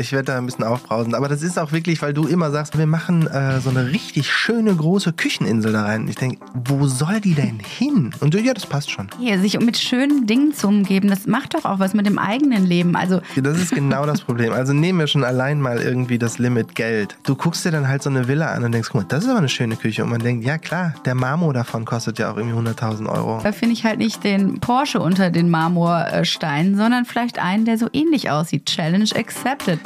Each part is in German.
Ich werde da ein bisschen aufbrausen. Aber das ist auch wirklich, weil du immer sagst, wir machen äh, so eine richtig schöne große Kücheninsel da rein. Ich denke, wo soll die denn hin? Und du, ja, das passt schon. Hier, sich mit schönen Dingen zu umgeben, das macht doch auch was mit dem eigenen Leben. Also Das ist genau das Problem. Also nehmen wir schon allein mal irgendwie das Limit Geld. Du guckst dir dann halt so eine Villa an und denkst, guck mal, das ist aber eine schöne Küche. Und man denkt, ja klar, der Marmor davon kostet ja auch irgendwie 100.000 Euro. da finde ich halt nicht den Porsche unter den Marmorsteinen, sondern vielleicht einen, der so ähnlich aussieht. Challenge accepted.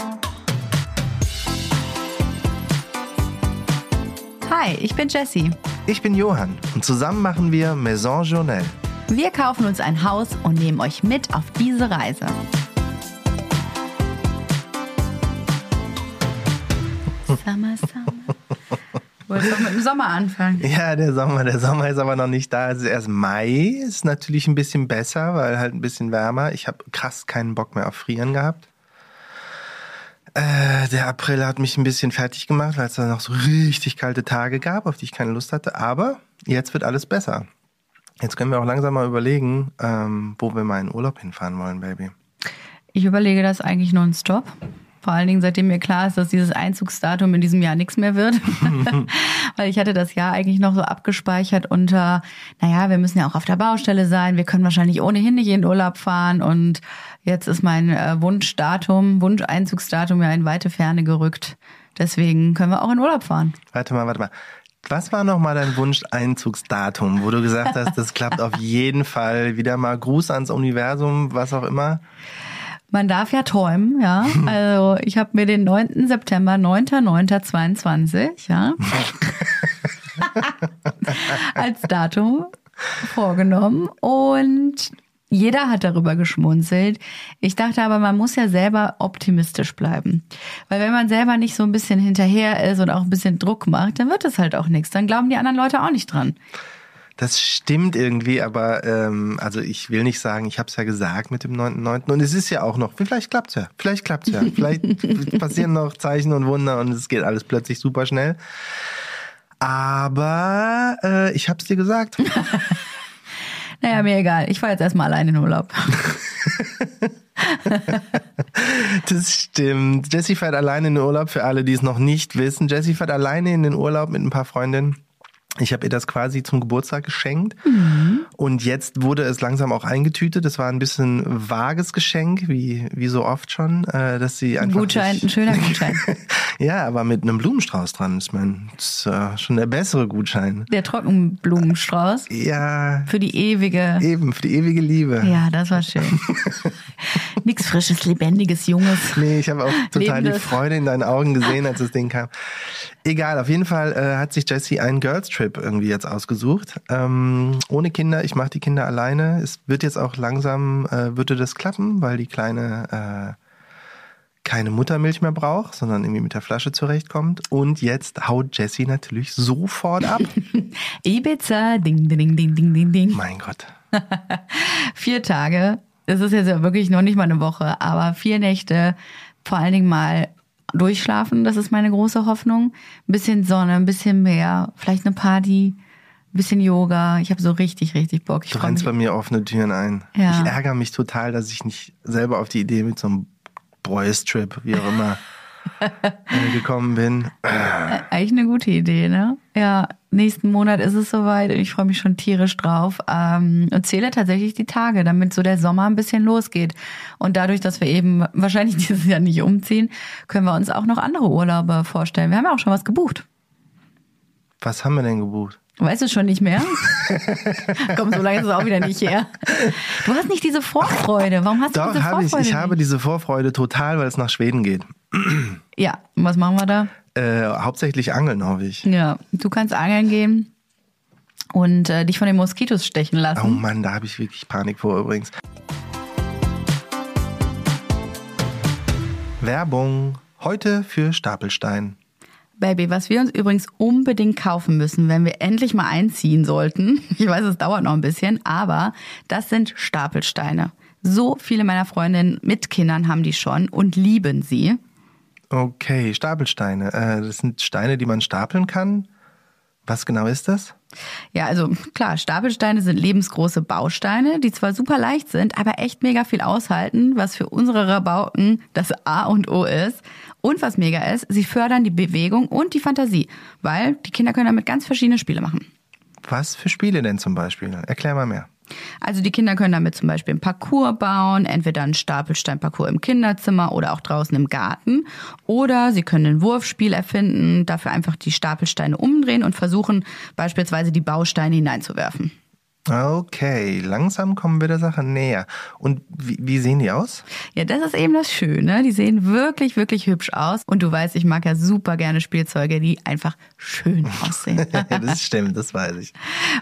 Hi, ich bin Jessie. Ich bin Johann und zusammen machen wir Maison Journal. Wir kaufen uns ein Haus und nehmen euch mit auf diese Reise. Summer, Summer. Wolltest doch mit dem Sommer anfangen. Ja, der Sommer, der Sommer ist aber noch nicht da. Es ist erst Mai, ist natürlich ein bisschen besser, weil halt ein bisschen wärmer. Ich habe krass keinen Bock mehr auf Frieren gehabt. Äh, der April hat mich ein bisschen fertig gemacht, weil es da noch so richtig kalte Tage gab, auf die ich keine Lust hatte. Aber jetzt wird alles besser. Jetzt können wir auch langsam mal überlegen, ähm, wo wir mal in Urlaub hinfahren wollen, Baby. Ich überlege das eigentlich nonstop. Vor allen Dingen, seitdem mir klar ist, dass dieses Einzugsdatum in diesem Jahr nichts mehr wird. Weil ich hatte das Jahr eigentlich noch so abgespeichert unter, naja, wir müssen ja auch auf der Baustelle sein, wir können wahrscheinlich ohnehin nicht in den Urlaub fahren und jetzt ist mein äh, Wunschdatum, Wunscheinzugsdatum ja in weite Ferne gerückt. Deswegen können wir auch in Urlaub fahren. Warte mal, warte mal. Was war nochmal dein Wunsch-Einzugsdatum, wo du gesagt hast, das klappt auf jeden Fall? Wieder mal Gruß ans Universum, was auch immer. Man darf ja träumen, ja. Also ich habe mir den 9. September, 9.9.22, ja, als Datum vorgenommen und jeder hat darüber geschmunzelt. Ich dachte aber, man muss ja selber optimistisch bleiben. Weil wenn man selber nicht so ein bisschen hinterher ist und auch ein bisschen Druck macht, dann wird es halt auch nichts. Dann glauben die anderen Leute auch nicht dran. Das stimmt irgendwie, aber ähm, also ich will nicht sagen, ich habe es ja gesagt mit dem 9.9. Und es ist ja auch noch, vielleicht klappt's ja, vielleicht klappt's ja, vielleicht passieren noch Zeichen und Wunder und es geht alles plötzlich super schnell. Aber äh, ich habe es dir gesagt. Naja, mir egal. Ich fahre jetzt erstmal allein in Urlaub. Das stimmt. Jessie fährt alleine in den Urlaub, für alle, die es noch nicht wissen. Jessie fährt alleine in den Urlaub mit ein paar Freundinnen. Ich habe ihr das quasi zum Geburtstag geschenkt. Und jetzt wurde es langsam auch eingetütet. Das war ein bisschen vages Geschenk, wie, wie so oft schon, äh, dass sie Ein einfach. Gutschein, ein schöner Gutschein. ja, aber mit einem Blumenstrauß dran. Ich meine, das ist äh, schon der bessere Gutschein. Der Trockenblumenstrauß Ja, für die ewige. eben, für die ewige Liebe. Ja, das war schön. Nix Frisches, Lebendiges, Junges. Nee, ich habe auch total die Lebendes. Freude in deinen Augen gesehen, als das Ding kam. Egal, auf jeden Fall äh, hat sich Jessie einen Girls Trip irgendwie jetzt ausgesucht. Ähm, ohne Kinder, ich mache die Kinder alleine. Es wird jetzt auch langsam, äh, würde das klappen, weil die Kleine äh, keine Muttermilch mehr braucht, sondern irgendwie mit der Flasche zurechtkommt. Und jetzt haut Jessie natürlich sofort ab. Ibiza, ding, ding, ding, ding, ding, ding. mein Gott. Vier Tage. Es ist jetzt ja wirklich noch nicht mal eine Woche, aber vier Nächte. Vor allen Dingen mal durchschlafen, das ist meine große Hoffnung. Ein bisschen Sonne, ein bisschen Meer, vielleicht eine Party, ein bisschen Yoga. Ich habe so richtig, richtig Bock. Ich Du rennst bei mir offene Türen ein. Ja. Ich ärgere mich total, dass ich nicht selber auf die Idee mit so einem Boys Trip, wie auch immer, äh, gekommen bin. Eigentlich eine gute Idee, ne? Ja, nächsten Monat ist es soweit und ich freue mich schon tierisch drauf ähm, und zähle tatsächlich die Tage, damit so der Sommer ein bisschen losgeht. Und dadurch, dass wir eben wahrscheinlich dieses Jahr nicht umziehen, können wir uns auch noch andere Urlaube vorstellen. Wir haben ja auch schon was gebucht. Was haben wir denn gebucht? Weißt du schon nicht mehr? Komm, so lange ist es auch wieder nicht her. Du hast nicht diese Vorfreude. Warum hast du Doch, diese habe ich. Vorfreude? Ich habe nicht? diese Vorfreude total, weil es nach Schweden geht. Ja, und was machen wir da? Äh, hauptsächlich Angeln, hoffe ich. Ja, du kannst angeln gehen und äh, dich von den Moskitos stechen Oh lassen. Mann, da habe ich wirklich Panik vor übrigens. Werbung. Heute für Stapelstein. Baby, was wir uns übrigens unbedingt kaufen müssen, wenn wir endlich mal einziehen sollten. Ich weiß, es dauert noch ein bisschen, aber das sind Stapelsteine. So viele meiner Freundinnen mit Kindern haben die schon und lieben sie. Okay, Stapelsteine. Äh, das sind Steine, die man stapeln kann. Was genau ist das? Ja, also klar, Stapelsteine sind lebensgroße Bausteine, die zwar super leicht sind, aber echt mega viel aushalten, was für unsere Rabauken das A und O ist. Und was mega ist, sie fördern die Bewegung und die Fantasie, weil die Kinder können damit ganz verschiedene Spiele machen. Was für Spiele denn zum Beispiel? Erklär mal mehr. Also die Kinder können damit zum Beispiel einen Parcours bauen, entweder einen Stapelsteinparcours im Kinderzimmer oder auch draußen im Garten. Oder sie können ein Wurfspiel erfinden, dafür einfach die Stapelsteine umdrehen und versuchen beispielsweise die Bausteine hineinzuwerfen. Okay, langsam kommen wir der Sache näher. Und wie, wie, sehen die aus? Ja, das ist eben das Schöne. Die sehen wirklich, wirklich hübsch aus. Und du weißt, ich mag ja super gerne Spielzeuge, die einfach schön aussehen. das stimmt, das weiß ich.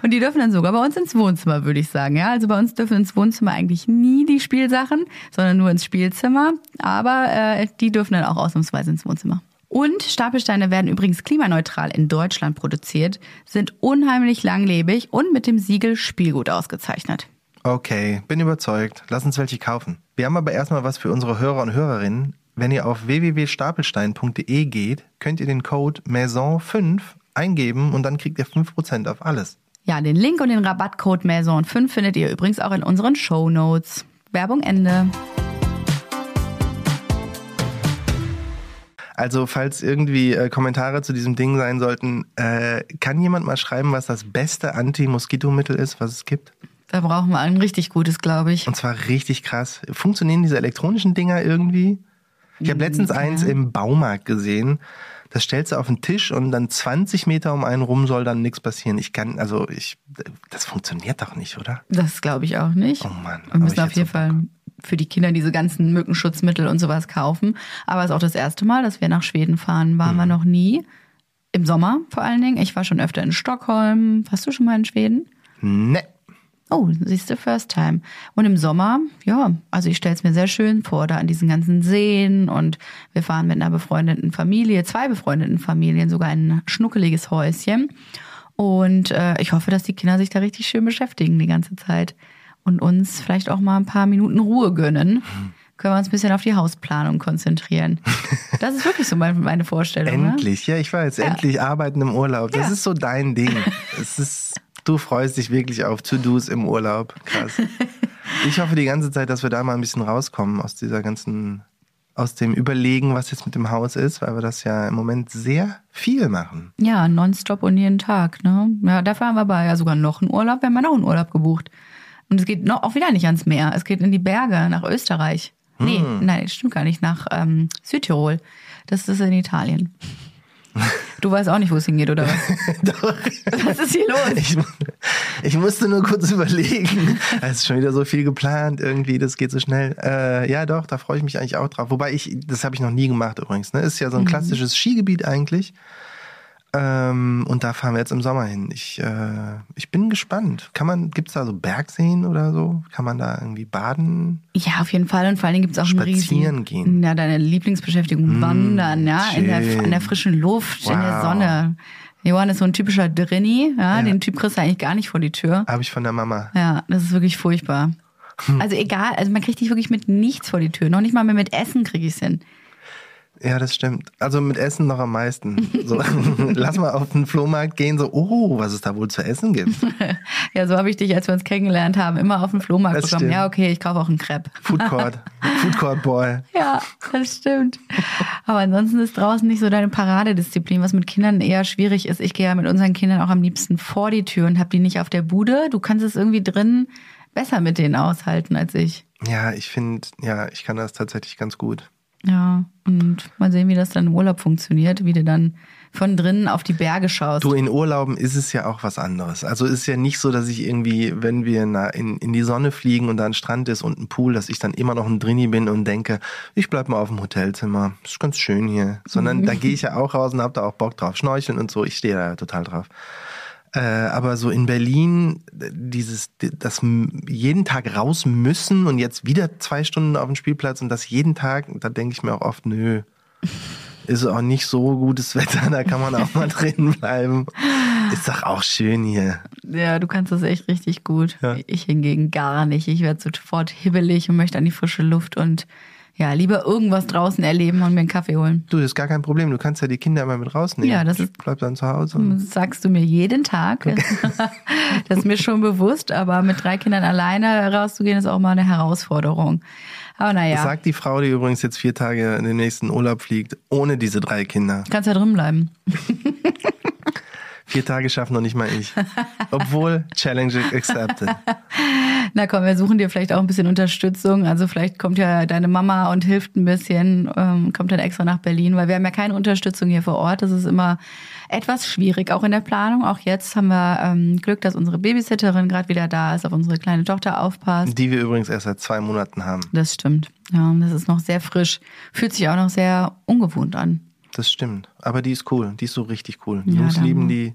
Und die dürfen dann sogar bei uns ins Wohnzimmer, würde ich sagen. Ja, also bei uns dürfen ins Wohnzimmer eigentlich nie die Spielsachen, sondern nur ins Spielzimmer. Aber äh, die dürfen dann auch ausnahmsweise ins Wohnzimmer. Und Stapelsteine werden übrigens klimaneutral in Deutschland produziert, sind unheimlich langlebig und mit dem Siegel Spielgut ausgezeichnet. Okay, bin überzeugt. Lass uns welche kaufen. Wir haben aber erstmal was für unsere Hörer und Hörerinnen. Wenn ihr auf www.stapelstein.de geht, könnt ihr den Code MAISON5 eingeben und dann kriegt ihr 5% auf alles. Ja, den Link und den Rabattcode MAISON5 findet ihr übrigens auch in unseren Show Notes. Werbung Ende. Also falls irgendwie äh, Kommentare zu diesem Ding sein sollten, äh, kann jemand mal schreiben, was das beste Anti-Moskitomittel ist, was es gibt? Da brauchen wir ein richtig gutes, glaube ich. Und zwar richtig krass. Funktionieren diese elektronischen Dinger irgendwie? Ich habe letztens okay. eins im Baumarkt gesehen. Das stellst du auf den Tisch und dann 20 Meter um einen rum soll dann nichts passieren. Ich kann, also ich, das funktioniert doch nicht, oder? Das glaube ich auch nicht. Oh Mann. Wir müssen auf jeden so Fall für die Kinder diese ganzen Mückenschutzmittel und sowas kaufen. Aber es ist auch das erste Mal, dass wir nach Schweden fahren. Waren mhm. wir noch nie. Im Sommer vor allen Dingen. Ich war schon öfter in Stockholm. Warst du schon mal in Schweden? Ne. Oh, siehst du, first time. Und im Sommer, ja, also ich stelle es mir sehr schön vor, da an diesen ganzen Seen und wir fahren mit einer befreundeten Familie, zwei befreundeten Familien, sogar ein schnuckeliges Häuschen. Und äh, ich hoffe, dass die Kinder sich da richtig schön beschäftigen die ganze Zeit und uns vielleicht auch mal ein paar Minuten Ruhe gönnen, können wir uns ein bisschen auf die Hausplanung konzentrieren. Das ist wirklich so meine Vorstellung. Ne? endlich, ne? ja, ich weiß, ja. endlich arbeiten im Urlaub. Das ja. ist so dein Ding. Es ist, du freust dich wirklich auf To-Dos im Urlaub. Krass. Ich hoffe die ganze Zeit, dass wir da mal ein bisschen rauskommen aus dieser ganzen aus dem Überlegen, was jetzt mit dem Haus ist, weil wir das ja im Moment sehr viel machen. Ja, nonstop und jeden Tag. Ne? Ja, dafür haben wir aber ja sogar noch einen Urlaub. Wir haben ja noch einen Urlaub gebucht. Und es geht noch, auch wieder nicht ans Meer. Es geht in die Berge, nach Österreich. Nee, hm. nein, stimmt gar nicht. Nach ähm, Südtirol. Das ist in Italien. Du weißt auch nicht, wo es hingeht, oder was? Doch. Was ist hier los? Ich, ich, musste nur kurz überlegen. Es ist schon wieder so viel geplant irgendwie, das geht so schnell. Äh, ja, doch, da freue ich mich eigentlich auch drauf. Wobei ich, das habe ich noch nie gemacht übrigens. Ne? Ist ja so ein mhm. klassisches Skigebiet eigentlich. Ähm, und da fahren wir jetzt im Sommer hin. Ich, äh, ich bin gespannt. Kann man, gibt's da so Bergseen oder so? Kann man da irgendwie baden? Ja, auf jeden Fall. Und vor allen Dingen gibt's auch Spazieren einen riesen, gehen. Ja, deine Lieblingsbeschäftigung, mm, Wandern, ja, in der, in der frischen Luft, wow. in der Sonne. Johann ist so ein typischer Drinni, ja, ja. den Typ kriegst du eigentlich gar nicht vor die Tür. Habe ich von der Mama. Ja, das ist wirklich furchtbar. Also egal, also man kriegt dich wirklich mit nichts vor die Tür. Noch nicht mal mehr mit Essen krieg ich's hin. Ja, das stimmt. Also mit Essen noch am meisten. So, lass mal auf den Flohmarkt gehen, so, oh, was es da wohl zu essen gibt. ja, so habe ich dich, als wir uns kennengelernt haben, immer auf den Flohmarkt das bekommen. Stimmt. Ja, okay, ich kaufe auch einen Crepe. Food Court. Food Court Boy. Ja, das stimmt. Aber ansonsten ist draußen nicht so deine Paradedisziplin, was mit Kindern eher schwierig ist. Ich gehe ja mit unseren Kindern auch am liebsten vor die Tür und habe die nicht auf der Bude. Du kannst es irgendwie drin besser mit denen aushalten als ich. Ja, ich finde, ja, ich kann das tatsächlich ganz gut. Ja, und mal sehen, wie das dann im Urlaub funktioniert, wie du dann von drinnen auf die Berge schaust. Du, in Urlauben ist es ja auch was anderes. Also ist ja nicht so, dass ich irgendwie, wenn wir in, in die Sonne fliegen und da ein Strand ist und ein Pool, dass ich dann immer noch ein Drini bin und denke, ich bleib mal auf dem Hotelzimmer. Ist ganz schön hier. Sondern mhm. da gehe ich ja auch raus und hab da auch Bock drauf. Schnorcheln und so, ich stehe da ja total drauf. Äh, aber so in Berlin, dieses, das jeden Tag raus müssen und jetzt wieder zwei Stunden auf dem Spielplatz und das jeden Tag, da denke ich mir auch oft, nö, ist auch nicht so gutes Wetter, da kann man auch mal drin bleiben. Ist doch auch schön hier. Ja, du kannst das echt richtig gut. Ja. Ich hingegen gar nicht. Ich werde sofort hibbelig und möchte an die frische Luft und Ja, lieber irgendwas draußen erleben und mir einen Kaffee holen. Du, das ist gar kein Problem. Du kannst ja die Kinder immer mit rausnehmen. Ja, das ist- bleib dann zu Hause. Das sagst du mir jeden Tag. das ist mir schon bewusst, aber mit drei Kindern alleine rauszugehen ist auch mal eine Herausforderung. Aber naja, Das sagt die Frau, die übrigens jetzt vier Tage in den nächsten Urlaub fliegt, ohne diese drei Kinder. kannst ja drin bleiben. Vier Tage schaffen noch nicht mal ich. Obwohl, Challenge accepted. Na komm, wir suchen dir vielleicht auch ein bisschen Unterstützung. Also vielleicht kommt ja deine Mama und hilft ein bisschen, ähm, kommt dann extra nach Berlin, weil wir haben ja keine Unterstützung hier vor Ort. Das ist immer etwas schwierig, auch in der Planung. Auch jetzt haben wir ähm, Glück, dass unsere Babysitterin gerade wieder da ist, auf unsere kleine Tochter aufpasst. Die wir übrigens erst seit zwei Monaten haben. Das stimmt. Ja, das ist noch sehr frisch. Fühlt sich auch noch sehr ungewohnt an. Das stimmt. Aber die ist cool. Die ist so richtig cool. Die Ja, Jungs lieben die.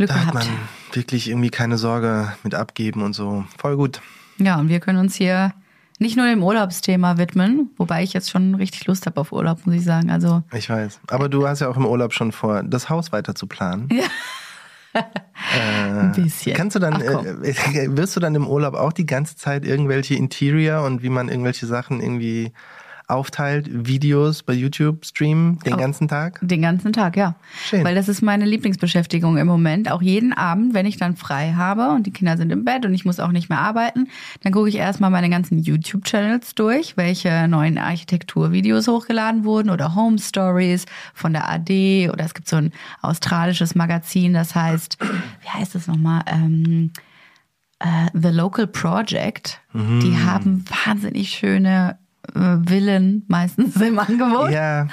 Glück Da hat gehabt. man wirklich irgendwie keine Sorge mit abgeben und so. Voll gut. Ja, und wir können uns hier nicht nur dem Urlaubsthema widmen, wobei ich jetzt schon richtig Lust habe auf Urlaub, muss ich sagen. Also Ich weiß. Aber du hast ja auch im Urlaub schon vor, das Haus weiter zu planen. Ja. ein bisschen. Kannst du dann, Ach, komm. äh, wirst du dann im Urlaub auch die ganze Zeit irgendwelche Interior und wie man irgendwelche Sachen irgendwie aufteilt, Videos bei YouTube streamen den Oh. ganzen Tag? Den ganzen Tag, ja. Schön. Weil das ist meine Lieblingsbeschäftigung im Moment. Auch jeden Abend, wenn ich dann frei habe und die Kinder sind im Bett und ich muss auch nicht mehr arbeiten, dann gucke ich erstmal meine ganzen YouTube-Channels durch, welche neuen Architekturvideos hochgeladen wurden oder Home Stories von der AD oder es gibt so ein australisches Magazin, das heißt, wie heißt das nochmal? Ähm, äh, The Local Project. Die haben wahnsinnig schöne Villen meistens im Angebot Ja,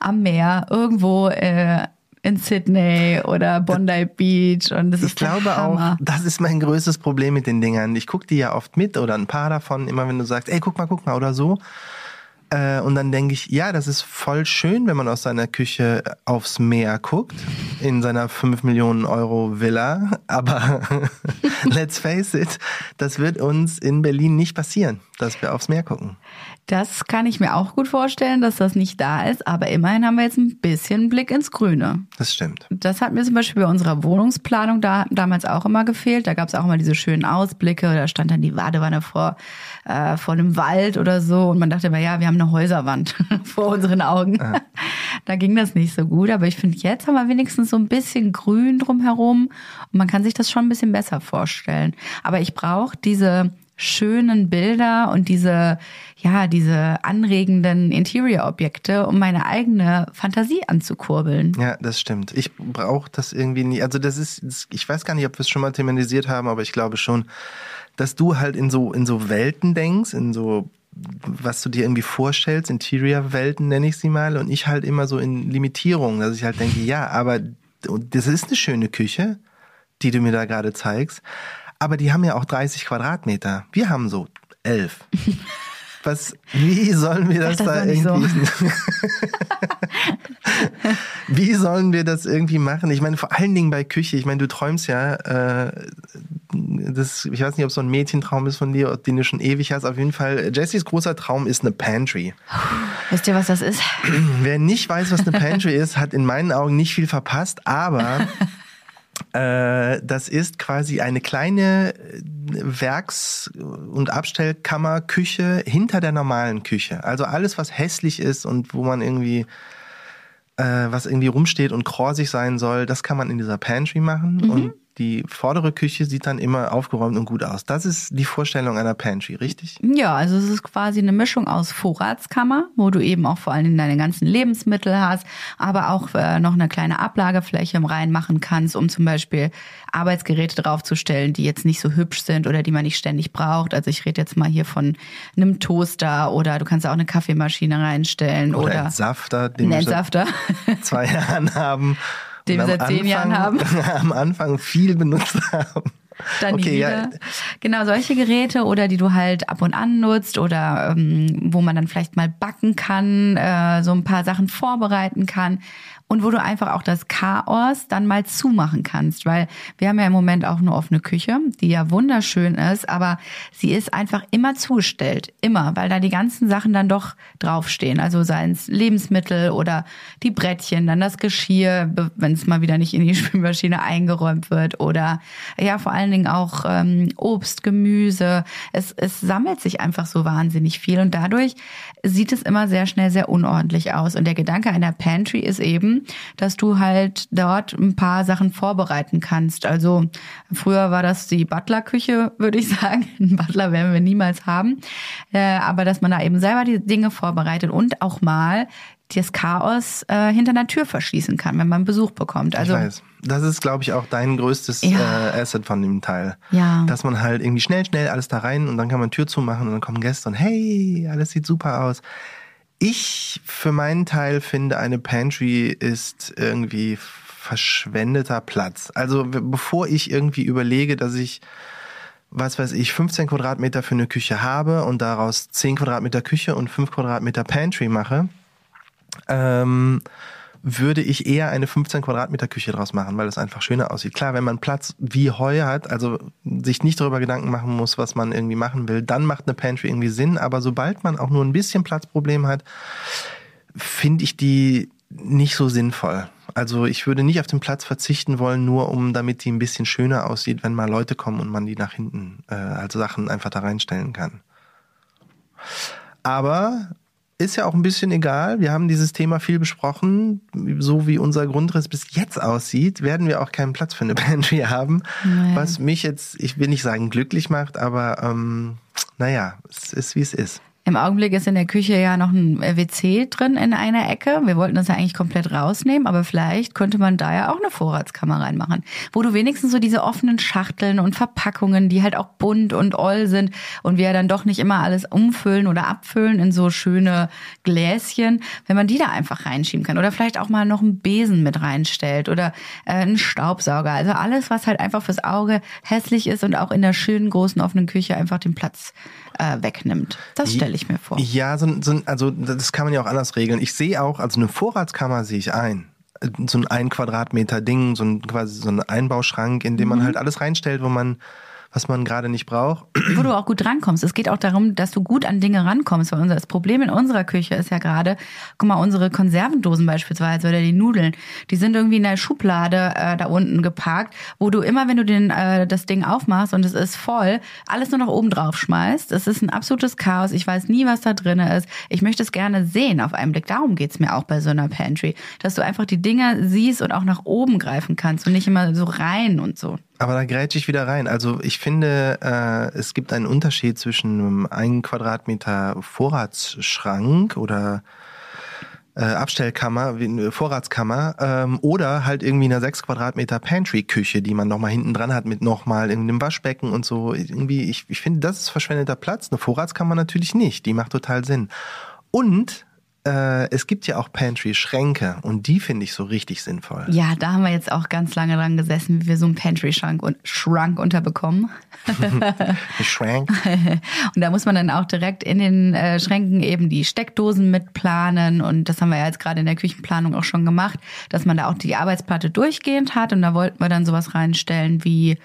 am Meer, irgendwo äh, in Sydney oder Bondi Beach und das ich ist glaube auch, das ist mein größtes Problem mit den Dingern. Ich gucke die ja oft mit oder ein paar davon, immer wenn du sagst, ey, guck mal, guck mal oder so. Äh, Und dann denke ich, ja, das ist voll schön, wenn man aus seiner Küche aufs Meer guckt, in seiner 5 Millionen Euro Villa. Aber let's face it, das wird uns in Berlin nicht passieren, dass wir aufs Meer gucken. Das kann ich mir auch gut vorstellen, dass das nicht da ist, aber immerhin haben wir jetzt ein bisschen Blick ins Grüne. Das stimmt. Das hat mir zum Beispiel bei unserer Wohnungsplanung da damals auch immer gefehlt. Da gab es auch immer diese schönen Ausblicke. Da stand dann die Badewanne vor, äh, vor einem Wald oder so. Und man dachte immer, ja, wir haben eine Häuserwand vor unseren Augen. Da ging das nicht so gut. Aber ich finde, jetzt haben wir wenigstens so ein bisschen Grün drumherum. Und man kann sich das schon ein bisschen besser vorstellen. Aber ich brauche diese schönen Bilder und diese, ja, diese anregenden Interior-Objekte, um meine eigene Fantasie anzukurbeln. Ja, das stimmt. Ich brauche das irgendwie nie. Also das ist, ich weiß gar nicht, ob wir es schon mal thematisiert haben, aber ich glaube schon, dass du halt in so in so Welten denkst, in so was du dir irgendwie vorstellst, Interior-Welten nenne ich sie mal, und ich halt immer so in Limitierungen, dass ich halt denke, ja, aber das ist eine schöne Küche, die du mir da gerade zeigst, aber die haben ja auch 30 Quadratmeter. Wir haben so elf. Was, wie sollen wir das, das da nicht so. irgendwie? Wie sollen wir das irgendwie machen? Ich meine, vor allen Dingen bei Küche. Ich meine, du träumst ja, äh, das, ich weiß nicht, ob es so ein Mädchentraum ist von dir, den du schon ewig hast. Auf jeden Fall, Jessys großer Traum ist eine Pantry. Wisst ihr, was das ist? Wer nicht weiß, was eine Pantry ist, hat in meinen Augen nicht viel verpasst, aber äh, das ist quasi eine kleine äh, Werks- und Abstellkammer, Küche hinter der normalen Küche. Also alles, was hässlich ist und wo man irgendwie äh, was irgendwie rumsteht und krorsig sein soll, das kann man in dieser Pantry machen und die vordere Küche sieht dann immer aufgeräumt und gut aus. Das ist die Vorstellung einer Pantry, richtig? Ja, also es ist quasi eine Mischung aus Vorratskammer, wo du eben auch vor allem deine ganzen Lebensmittel hast, aber auch äh, noch eine kleine Ablagefläche im Rein machen kannst, um zum Beispiel Arbeitsgeräte draufzustellen, die jetzt nicht so hübsch sind oder die man nicht ständig braucht. Also ich rede jetzt mal hier von einem Toaster oder du kannst auch eine Kaffeemaschine reinstellen Oder, oder, Entsafter, den wir Entsafter. zwei Jahren haben. Den wir seit zehn Jahren Anfang- am Anfang viel benutzt haben. Dann okay, ja, Genau, solche Geräte oder die du halt ab und an nutzt oder ähm, wo man dann vielleicht mal backen kann, äh, so ein paar Sachen vorbereiten kann und wo du einfach auch das Chaos dann mal zumachen kannst, weil wir haben ja im Moment auch eine offene Küche, die ja wunderschön ist, aber sie ist einfach immer zugestellt, immer, weil da die ganzen Sachen dann doch draufstehen, also seien es Lebensmittel oder die Brettchen, dann das Geschirr, wenn es mal wieder nicht in die Spülmaschine eingeräumt wird oder ja, vor allen Dingen auch ähm, Obst, Gemüse. Es, es sammelt sich einfach so wahnsinnig viel und dadurch sieht es immer sehr schnell sehr unordentlich aus. Und der Gedanke einer Pantry ist eben, dass du halt dort ein paar Sachen vorbereiten kannst. Also früher war das die Butlerküche, würde ich sagen. Einen Butler werden wir niemals haben. Äh, aber dass man da eben selber die Dinge vorbereitet und auch mal das Chaos äh, hinter einer Tür verschließen kann, wenn man Besuch bekommt. Also, ich weiß. Das ist, glaube ich, auch dein größtes Ja. äh, Asset von dem Teil. Ja. Dass man halt irgendwie schnell, schnell alles da rein und dann kann man Tür zumachen und dann kommen Gäste und hey, alles sieht super aus. Ich für meinen Teil finde, eine Pantry ist irgendwie verschwendeter Platz. Also bevor ich irgendwie überlege, dass ich was weiß ich, 15 Quadratmeter für eine Küche habe und daraus 10 Quadratmeter Küche und 5 Quadratmeter Pantry mache, ähm, würde ich eher eine 15 Quadratmeter Küche draus machen, weil es einfach schöner aussieht. Klar, wenn man Platz wie Heu hat, also sich nicht darüber Gedanken machen muss, was man irgendwie machen will, dann macht eine Pantry irgendwie Sinn. Aber sobald man auch nur ein bisschen Platzproblem hat, finde ich die nicht so sinnvoll. Also ich würde nicht auf den Platz verzichten wollen, nur um damit die ein bisschen schöner aussieht, wenn mal Leute kommen und man die nach hinten, äh, also Sachen einfach da reinstellen kann. Aber ist ja auch ein bisschen egal. Wir haben dieses Thema viel besprochen. So wie unser Grundriss bis jetzt aussieht, werden wir auch keinen Platz für eine Pantry haben. Nee. Was mich jetzt, ich will nicht sagen glücklich macht, aber ähm, naja, es ist wie es ist. Im Augenblick ist in der Küche ja noch ein WC drin in einer Ecke. Wir wollten das ja eigentlich komplett rausnehmen, aber vielleicht könnte man da ja auch eine Vorratskammer reinmachen, wo du wenigstens so diese offenen Schachteln und Verpackungen, die halt auch bunt und oll sind und wir ja dann doch nicht immer alles umfüllen oder abfüllen in so schöne Gläschen, wenn man die da einfach reinschieben kann oder vielleicht auch mal noch einen Besen mit reinstellt oder äh, einen Staubsauger. Also alles, was halt einfach fürs Auge hässlich ist und auch in der schönen großen offenen Küche einfach den Platz äh, wegnimmt. Das stelle ich mir vor. Ja, so, so, also das kann man ja auch anders regeln. Ich sehe auch, also eine Vorratskammer sehe ich ein. So ein ein Quadratmeter Ding, so ein quasi so ein Einbauschrank, in dem Mhm. man halt alles reinstellt, wo man, was man gerade nicht braucht. wo du auch gut rankommst. Es geht auch darum, dass du gut an Dinge rankommst. Weil unser, das Problem in unserer Küche ist ja gerade, guck mal, unsere Konservendosen beispielsweise oder die Nudeln, die sind irgendwie in der Schublade äh, da unten geparkt, wo du immer, wenn du den, äh, das Ding aufmachst und es ist voll, alles nur noch oben drauf schmeißt. Es ist ein absolutes Chaos. Ich weiß nie, was da drin ist. Ich möchte es gerne sehen auf einen Blick. Darum geht's mir auch bei so einer Pantry. Dass du einfach die Dinge siehst und auch nach oben greifen kannst und nicht immer so rein und so. Aber da grätsch ich wieder rein. Also ich finde, äh, es gibt einen Unterschied zwischen einem ein Quadratmeter Vorratsschrank oder äh, Abstellkammer, Vorratskammer ähm, oder halt irgendwie einer sechs Quadratmeter Pantry-Küche, die man nochmal hinten dran hat mit nochmal irgendeinem Waschbecken und so. Irgendwie, ich, ich finde, das ist verschwendeter Platz. Eine Vorratskammer natürlich nicht. Die macht total Sinn. Und äh, es gibt ja auch Pantry-Schränke und die finde ich so richtig sinnvoll. Ja, da haben wir jetzt auch ganz lange dran gesessen, wie wir so einen Pantry-Schrank und Schrank unterbekommen. Schrank. Und da muss man dann auch direkt in den äh, Schränken eben die Steckdosen mitplanen. Und das haben wir ja jetzt gerade in der Küchenplanung auch schon gemacht, dass man da auch die Arbeitsplatte durchgehend hat. Und da wollten wir dann sowas reinstellen wie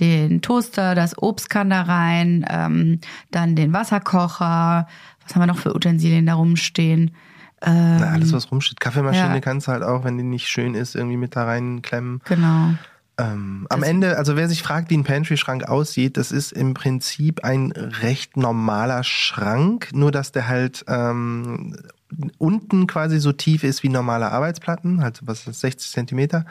den Toaster, das Obst kann da rein, ähm, dann den Wasserkocher. Was haben wir noch für Utensilien da rumstehen? Na, alles, was rumsteht. Kaffeemaschine Ähm, Ja. kannst du halt auch, wenn die nicht schön ist, irgendwie mit da reinklemmen. Genau. Ähm, am Ende, also wer sich fragt, wie ein Pantry-Schrank aussieht, das ist im Prinzip ein recht normaler Schrank, nur dass der halt ähm, unten quasi so tief ist wie normale Arbeitsplatten, halt was ist das, 60 Zentimeter.